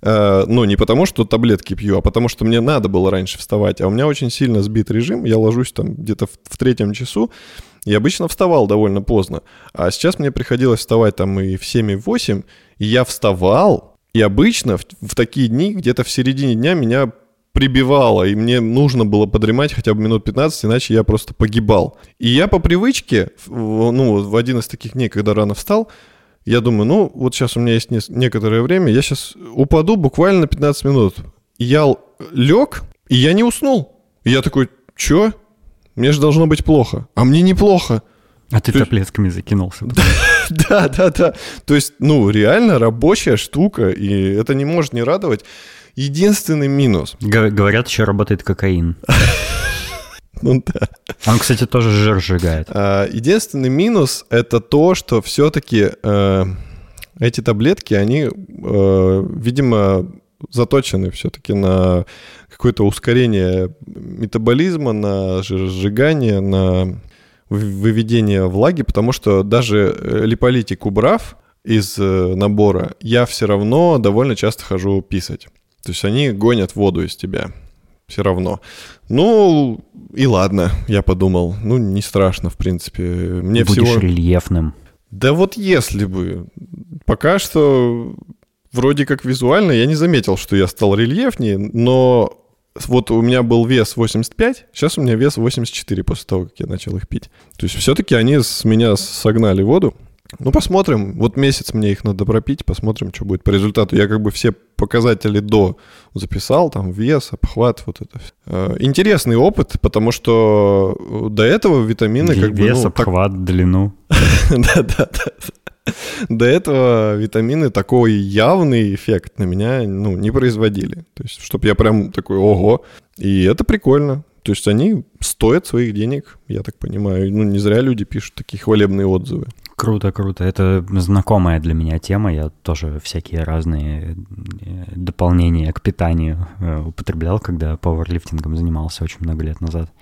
Uh, ну, не потому, что таблетки пью, а потому, что мне надо было раньше вставать. А у меня очень сильно сбит режим. Я ложусь там где-то в, третьем часу. И обычно вставал довольно поздно. А сейчас мне приходилось вставать там и в 7, и в 8. И я вставал, и обычно в, в такие дни, где-то в середине дня меня прибивало, и мне нужно было подремать хотя бы минут 15, иначе я просто погибал. И я по привычке, ну, в один из таких дней, когда рано встал, я думаю, ну, вот сейчас у меня есть некоторое время, я сейчас упаду буквально на 15 минут. Я лег, и я не уснул. И я такой, чё? Мне же должно быть плохо. А мне неплохо. А ты То таблетками есть... закинулся. Да, да, да. То есть, ну, реально рабочая штука, и это не может не радовать. Единственный минус. Говорят, еще работает кокаин. Ну да. Он, кстати, тоже жир сжигает. А, единственный минус это то, что все-таки э, эти таблетки, они, э, видимо, заточены все-таки на какое-то ускорение метаболизма, на жиросжигание, на выведение влаги, потому что даже э, липолитик убрав из набора, я все равно довольно часто хожу писать. То есть они гонят воду из тебя. Все равно. Ну, и ладно, я подумал. Ну, не страшно, в принципе. Мне Будешь всего... рельефным. Да вот если бы. Пока что вроде как визуально я не заметил, что я стал рельефнее, но вот у меня был вес 85, сейчас у меня вес 84 после того, как я начал их пить. То есть все-таки они с меня согнали воду. Ну, посмотрим. Вот месяц мне их надо пропить, посмотрим, что будет по результату. Я как бы все показатели до записал, там вес, обхват, вот это все. Э, интересный опыт, потому что до этого витамины как бы... Вес, ну, обхват, так... длину. Да-да-да. До этого витамины такой явный эффект на меня ну, не производили. То есть, чтобы я прям такой, ого. И это прикольно. То есть они стоят своих денег, я так понимаю. Ну, не зря люди пишут такие хвалебные отзывы. Круто, круто. Это знакомая для меня тема. Я тоже всякие разные э, дополнения к питанию э, употреблял, когда пауэрлифтингом занимался очень много лет назад.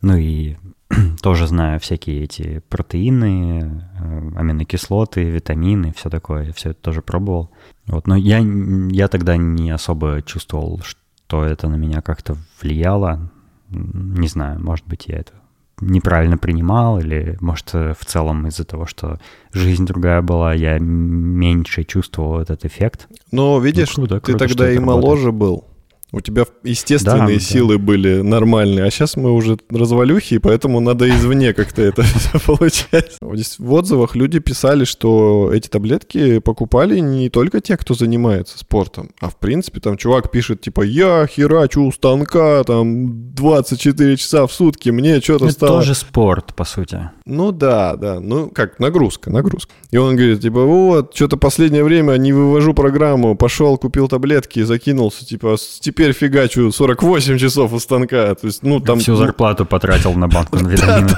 Ну и тоже знаю всякие эти протеины, э, аминокислоты, витамины, все такое. Все это тоже пробовал. Вот. Но я, я тогда не особо чувствовал, что это на меня как-то влияло не знаю, может быть, я это неправильно принимал, или, может, в целом из-за того, что жизнь другая была, я меньше чувствовал этот эффект. Но, видишь, ну, круто, ты круто, тогда и моложе был. У тебя естественные да, силы да. были нормальные, а сейчас мы уже развалюхи, и поэтому надо извне как-то это все получать. В отзывах люди писали, что эти таблетки покупали не только те, кто занимается спортом, а в принципе там чувак пишет типа «Я херачу у станка там 24 часа в сутки, мне что-то стало...» Это тоже спорт, по сути. Ну да, да, ну как, нагрузка, нагрузка. И он говорит типа «Вот, что-то последнее время не вывожу программу, пошел, купил таблетки, закинулся, типа теперь фигачу 48 часов у станка. То есть, ну, там... Всю зарплату потратил на банку на витамины.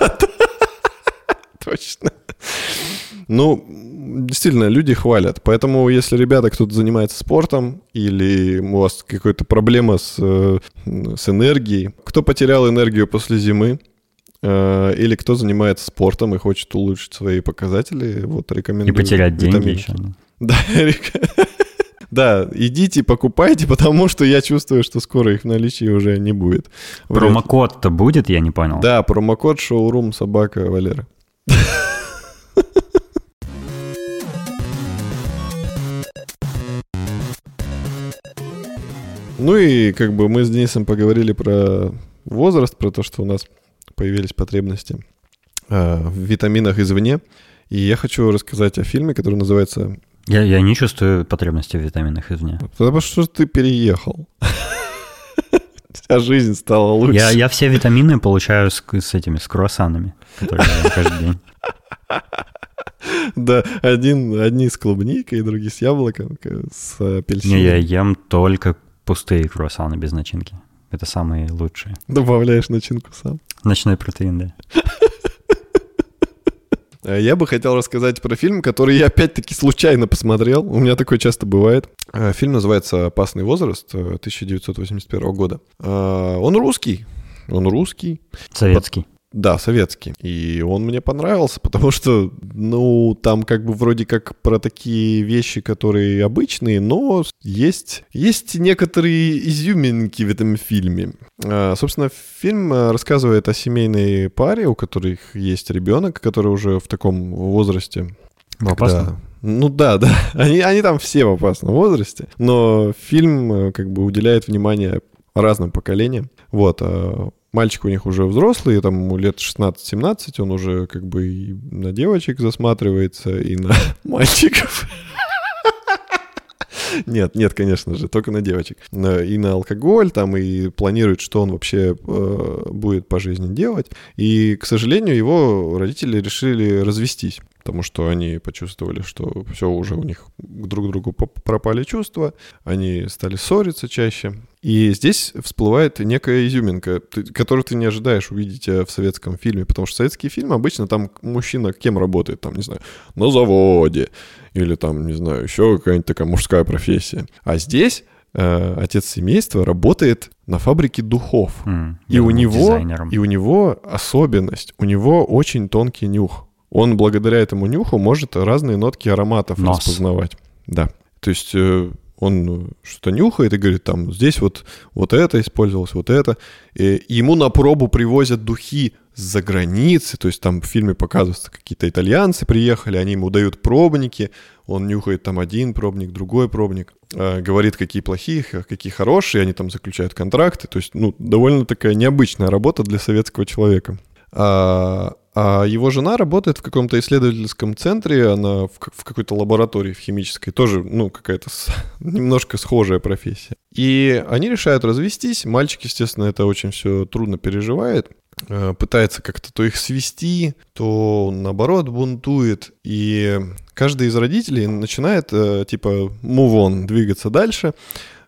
Точно. Ну, действительно, люди хвалят. Поэтому, если ребята, кто-то занимается спортом, или у вас какая-то проблема с, э, с энергией, кто потерял энергию после зимы, э, или кто занимается спортом и хочет улучшить свои показатели, вот рекомендую. И потерять деньги еще. Да, Да, идите, покупайте, потому что я чувствую, что скоро их в наличии уже не будет. Промокод-то будет, я не понял. Да, промокод шоурум собака Валера. Ну и как бы мы с Денисом поговорили про возраст, про то, что у нас появились потребности э, в витаминах извне. И я хочу рассказать о фильме, который называется я, я не чувствую потребности в витаминах извне. Потому что ты переехал. Вся жизнь стала лучше. Я, я все витамины получаю с, с этими, с круассанами, которые я каждый день. Да, один, одни с клубникой, другие с яблоком, с апельсином. Не, я ем только пустые круассаны без начинки. Это самые лучшие. Добавляешь начинку сам. Ночной протеин, да. Э, я бы хотел рассказать про фильм, который я опять-таки случайно посмотрел. У меня такое часто бывает. Э, фильм называется «Опасный возраст» 1981 э, года. Он русский. Он русский. Советский. Да, советский. И он мне понравился, потому что, ну, там как бы вроде как про такие вещи, которые обычные, но есть, есть некоторые изюминки в этом фильме. А, собственно, фильм рассказывает о семейной паре, у которых есть ребенок, который уже в таком возрасте. В опасном? Ну да, да. Они, они там все в опасном возрасте. Но фильм э, как бы уделяет внимание разным поколениям. Вот. Мальчик у них уже взрослый, там ему лет 16-17, он уже как бы и на девочек засматривается, и на мальчиков. Нет, нет, конечно же, только на девочек. И на алкоголь там, и планирует, что он вообще э, будет по жизни делать. И, к сожалению, его родители решили развестись потому что они почувствовали, что все уже у них друг к другу пропали чувства, они стали ссориться чаще. И здесь всплывает некая изюминка, которую ты не ожидаешь увидеть э, в советском фильме, потому что советские фильмы обычно там мужчина кем работает, там, не знаю, на заводе, или там, не знаю, еще какая-нибудь такая мужская профессия. А здесь э, отец семейства работает на фабрике духов. Mm, и у него дизайнером. и у него особенность, у него очень тонкий нюх он благодаря этому нюху может разные нотки ароматов Нос. распознавать. Да. То есть э, он что-то нюхает и говорит, там, здесь вот, вот это использовалось, вот это. И ему на пробу привозят духи с-за границы, то есть там в фильме показываются какие-то итальянцы приехали, они ему дают пробники, он нюхает там один пробник, другой пробник, э, говорит, какие плохие, какие хорошие, они там заключают контракты, то есть, ну, довольно такая необычная работа для советского человека. А, А его жена работает в каком-то исследовательском центре, она в, в какой-то лаборатории в химической, тоже, ну, какая-то с, немножко схожая профессия. И они решают развестись. Мальчик, естественно, это очень все трудно переживает. Э, пытается как-то то их свести, то наоборот бунтует. И каждый из родителей начинает, э, типа, move on, двигаться дальше.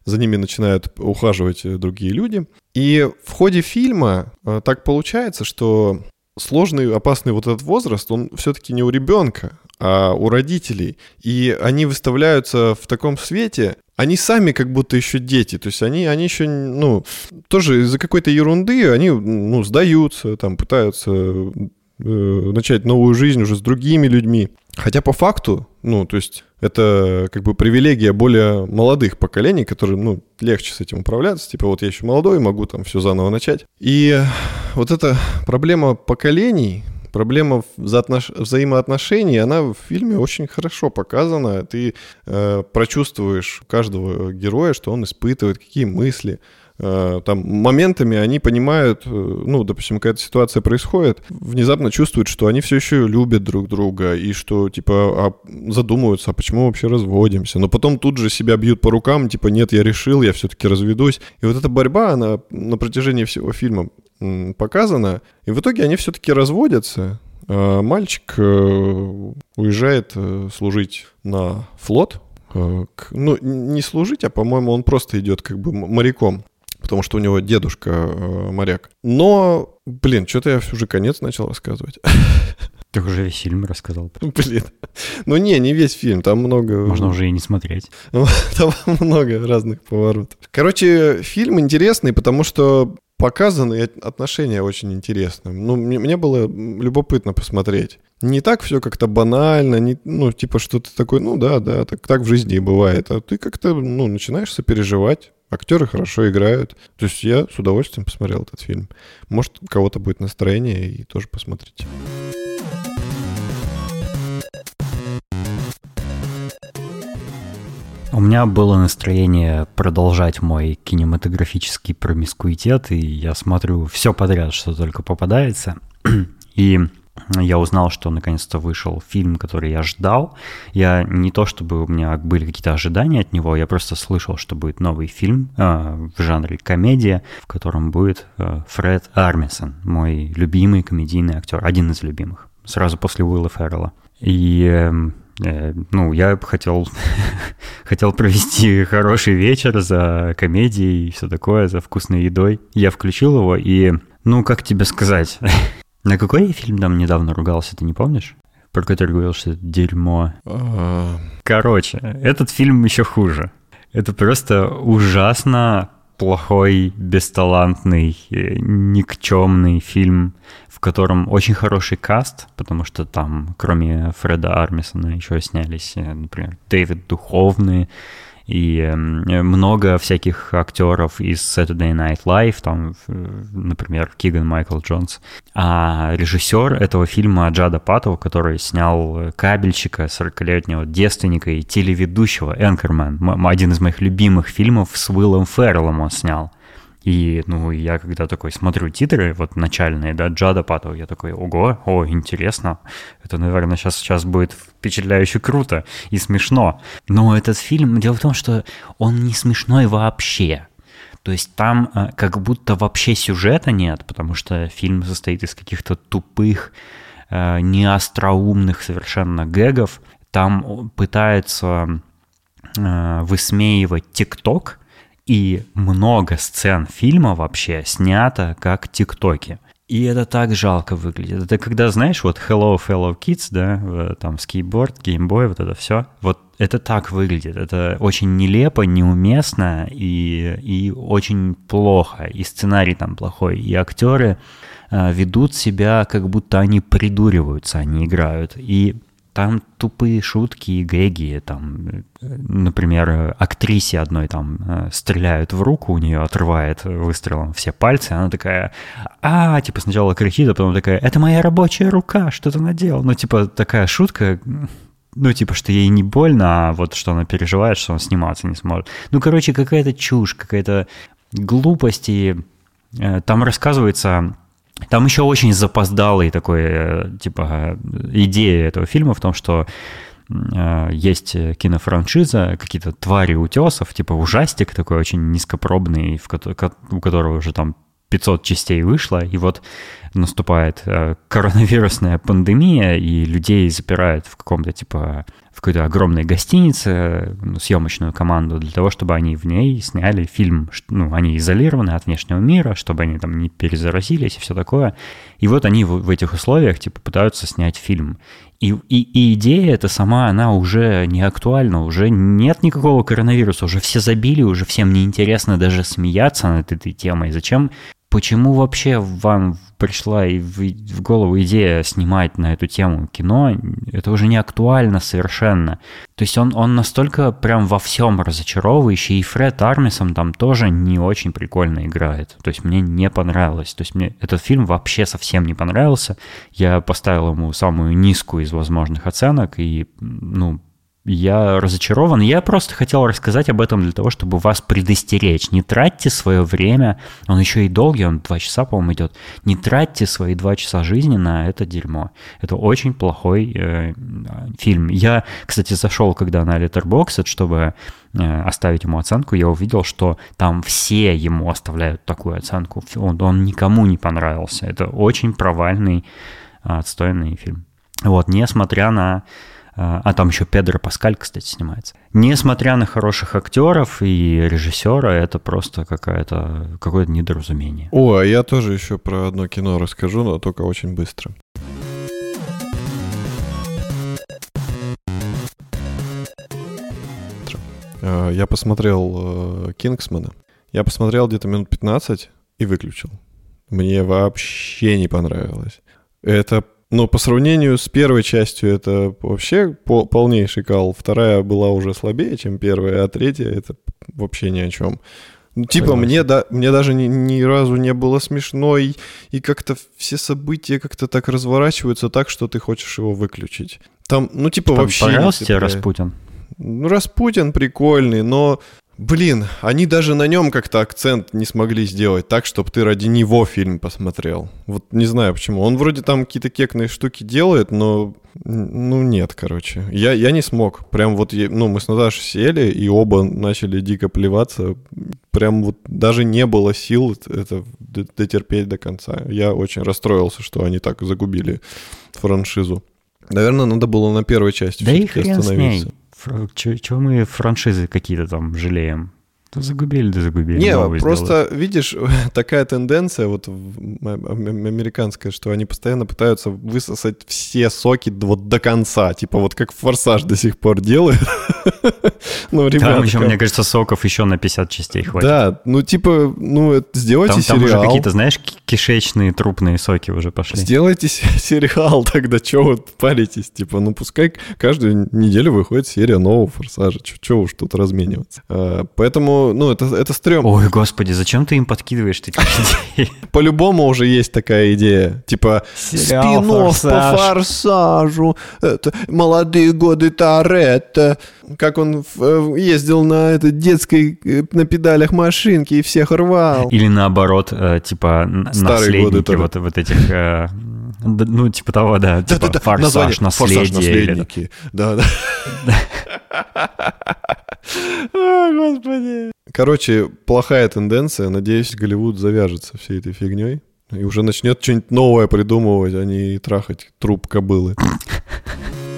За ними начинают ухаживать другие люди. И в ходе фильма э, так получается, что сложный, опасный вот этот возраст, он все-таки не у ребенка, а у родителей. И они выставляются в таком свете, они сами как будто еще дети, то есть они, они еще, ну, тоже из-за какой-то ерунды они, ну, сдаются, там, пытаются э, начать новую жизнь уже с другими людьми. Хотя по факту, ну, то есть это как бы привилегия более молодых поколений, которым, ну, легче с этим управляться. Типа вот я еще молодой, могу там все заново начать. И вот эта проблема поколений, проблема взаотнош... взаимоотношений, она в фильме очень хорошо показана. Ты э, прочувствуешь каждого героя, что он испытывает, какие мысли. Э, там моментами они понимают, э, ну, допустим, какая-то ситуация происходит, внезапно чувствуют, что они все еще любят друг друга и что, типа, а, задумываются, а почему вообще разводимся. Но потом тут же себя бьют по рукам, типа, нет, я решил, я все-таки разведусь. И вот эта борьба, она на протяжении всего фильма показано. И в итоге они все-таки разводятся. А мальчик э, уезжает э, служить на флот. Э, ну, не служить, а, по-моему, он просто идет как бы моряком. Потому что у него дедушка моряк. Но, блин, что-то я уже конец начал рассказывать. Ты уже весь фильм рассказал. Блин. Ну не, не весь фильм, там много... Можно уже и не смотреть. Там много разных поворотов. Короче, фильм интересный, потому что показаны отношения очень интересно. Ну, мне, мне было любопытно посмотреть. Не так все как-то банально, не, ну, типа что-то такое, ну да, да, так, так в жизни и бывает. А ты как-то, ну, начинаешь сопереживать. Актеры хорошо играют. То есть я с удовольствием посмотрел этот фильм. Может, у кого-то будет настроение и тоже посмотрите. У меня было настроение продолжать мой кинематографический промискуитет, и я смотрю все подряд, что только попадается. И я узнал, что наконец-то вышел фильм, который я ждал. Я не то чтобы у меня были какие-то ожидания от него, я просто слышал, что будет новый фильм э, в жанре комедия, в котором будет э, Фред Армисон, мой любимый комедийный актер, один из любимых, сразу после Уилла Феррелла. И э, Э, ну, я хотел, хотел провести хороший вечер за комедией и все такое, за вкусной едой. Я включил его и, ну, как тебе сказать, на какой я фильм там недавно ругался, ты не помнишь? Про который говорил, что это дерьмо. А. Короче, этот фильм еще хуже. Это просто ужасно плохой, бесталантный, э, никчемный фильм в котором очень хороший каст, потому что там, кроме Фреда Армисона, еще снялись, э, например, Дэвид Духовный, и много всяких актеров из Saturday Night Live, там, например, Киган Майкл Джонс. А режиссер этого фильма Джада Паттл, который снял «Кабельщика», 40-летнего девственника и телеведущего «Энкермен», один из моих любимых фильмов с Уиллом Ферреллом он снял. И, ну, я когда такой смотрю титры, вот начальные, да, Джада Паттл, я такой, ого, о, интересно, это, наверное, сейчас, сейчас будет впечатляюще круто и смешно. Но этот фильм, дело в том, что он не смешной вообще. То есть там э, как будто вообще сюжета нет, потому что фильм состоит из каких-то тупых, э, неостроумных совершенно гэгов. Там пытаются э, высмеивать ТикТок, и много сцен фильма вообще снято как тиктоки. И это так жалко выглядит. Это когда, знаешь, вот Hello Fellow Kids, да, там скейтборд, геймбой, вот это все. Вот это так выглядит. Это очень нелепо, неуместно и, и очень плохо. И сценарий там плохой. И актеры э, ведут себя, как будто они придуриваются, они играют. И там тупые шутки и гэги, там, например, актрисе одной там э, стреляют в руку, у нее отрывает выстрелом все пальцы, она такая, а, типа сначала кричит, а потом такая, это моя рабочая рука, что ты наделал? Ну, типа, такая шутка, ну, типа, что ей не больно, а вот что она переживает, что он сниматься не сможет. Ну, короче, какая-то чушь, какая-то глупость, и э, там рассказывается Там еще очень запоздалый такой, э, типа, идея этого фильма в том, что э, есть кинофраншиза, какие-то твари утесов, типа ужастик такой очень низкопробный, в ко- у которого уже там 500 частей вышло, и вот наступает э, коронавирусная пандемия, и людей запирают в каком-то типа какой-то огромной гостинице ну, съемочную команду для того, чтобы они в ней сняли фильм. Ну, они изолированы от внешнего мира, чтобы они там не перезаразились и все такое. И вот они в, в этих условиях типа пытаются снять фильм. И, и, и идея эта сама, она уже не актуальна, уже нет никакого коронавируса, уже все забили, уже всем неинтересно даже смеяться над этой темой. Зачем Почему вообще вам пришла и в, в голову идея снимать на эту тему кино? Это уже не актуально совершенно. То есть он, он настолько прям во всем разочаровывающий, и Фред Армисон там тоже не очень прикольно играет. То есть мне не понравилось. То есть мне этот фильм вообще совсем не понравился. Я поставил ему самую низкую из возможных оценок, и, ну, я разочарован. Я просто хотел рассказать об этом для того, чтобы вас предостеречь. Не тратьте свое время, он еще и долгий, он два часа, по-моему, идет. Не тратьте свои два часа жизни на это дерьмо. Это очень плохой э, фильм. Я, кстати, зашел когда на Letterboxd, чтобы э, оставить ему оценку, я увидел, что там все ему оставляют такую оценку. Он, он никому не понравился. Это очень провальный, отстойный фильм. Вот, несмотря на а, а там еще Педро Паскаль, кстати, снимается. Несмотря на хороших актеров и режиссера, это просто какое-то какое-то недоразумение. О, а я тоже еще про одно кино расскажу, но только очень быстро. А, я посмотрел э, «Кингсмена». Я посмотрел где-то минут 15 и выключил. Мне вообще не понравилось. Это но по сравнению с первой частью это вообще полнейший кал. Вторая была уже слабее, чем первая, а третья это вообще ни о чем. Ну, типа, мне, да, мне даже ни, ни разу не было смешно, и, и как-то все события как-то так разворачиваются так, что ты хочешь его выключить. Там, ну, типа, Там вообще... Понравился тебе Распутин? Ну, Распутин прикольный, но Блин, они даже на нем как-то акцент не смогли сделать так, чтобы ты ради него фильм посмотрел. Вот не знаю почему. Он вроде там какие-то кекные штуки делает, но ну нет, короче. Я, я не смог. Прям вот, ну, мы с Наташей сели, и оба начали дико плеваться. Прям вот даже не было сил это дотерпеть до конца. Я очень расстроился, что они так загубили франшизу. Наверное, надо было на первой части да и хрен остановиться. С ней. Чего мы франшизы какие-то там жалеем? Да загубили, да загубили. Не, просто, сделать. видишь, такая тенденция вот американская, что они постоянно пытаются высосать все соки вот до конца. Типа вот как «Форсаж» до сих пор делает. ну, ребята, Там еще, мне кажется, соков еще на 50 частей хватит. Да, ну типа, ну сделайте там, сериал. Там уже какие-то, знаешь, кишечные трупные соки уже пошли. Сделайте сериал тогда, что вот паритесь? Типа, ну пускай каждую неделю выходит серия нового «Форсажа». Чего уж тут размениваться. А, поэтому ну, это, это стрём. Ой, господи, зачем ты им подкидываешь такие идеи? По-любому уже есть такая идея. Типа, спин по форсажу, это, молодые годы Торетто, как он э, ездил на этой детской, э, на педалях машинки и всех рвал. Или наоборот, э, типа, Старые наследники вот, вот этих ну, типа того, да, типа да, да, форсаж, наследие. Форсаж, наследники, да, да. О, господи. Короче, плохая тенденция. Надеюсь, Голливуд завяжется всей этой фигней и уже начнет что-нибудь новое придумывать, а не трахать труп кобылы.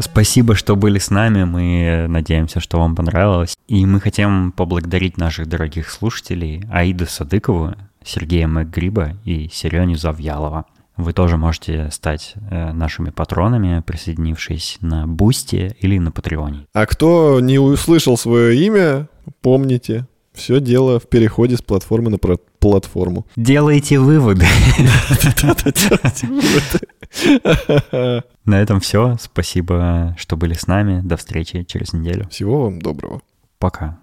Спасибо, что были с нами. Мы надеемся, что вам понравилось. И мы хотим поблагодарить наших дорогих слушателей Аиду Садыкову, Сергея Макгриба и Сереню Завьялова. Вы тоже можете стать э, нашими патронами, присоединившись на Boosty или на Патреоне. А кто не услышал свое имя, помните, все дело в переходе с платформы на платформу. Делайте выводы. На этом все. Спасибо, что были с нами. До встречи через неделю. Всего вам доброго. Пока.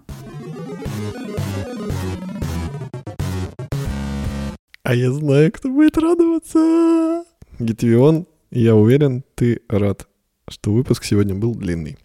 А я знаю, кто будет радоваться. Гитвион, я уверен, ты рад, что выпуск сегодня был длинный.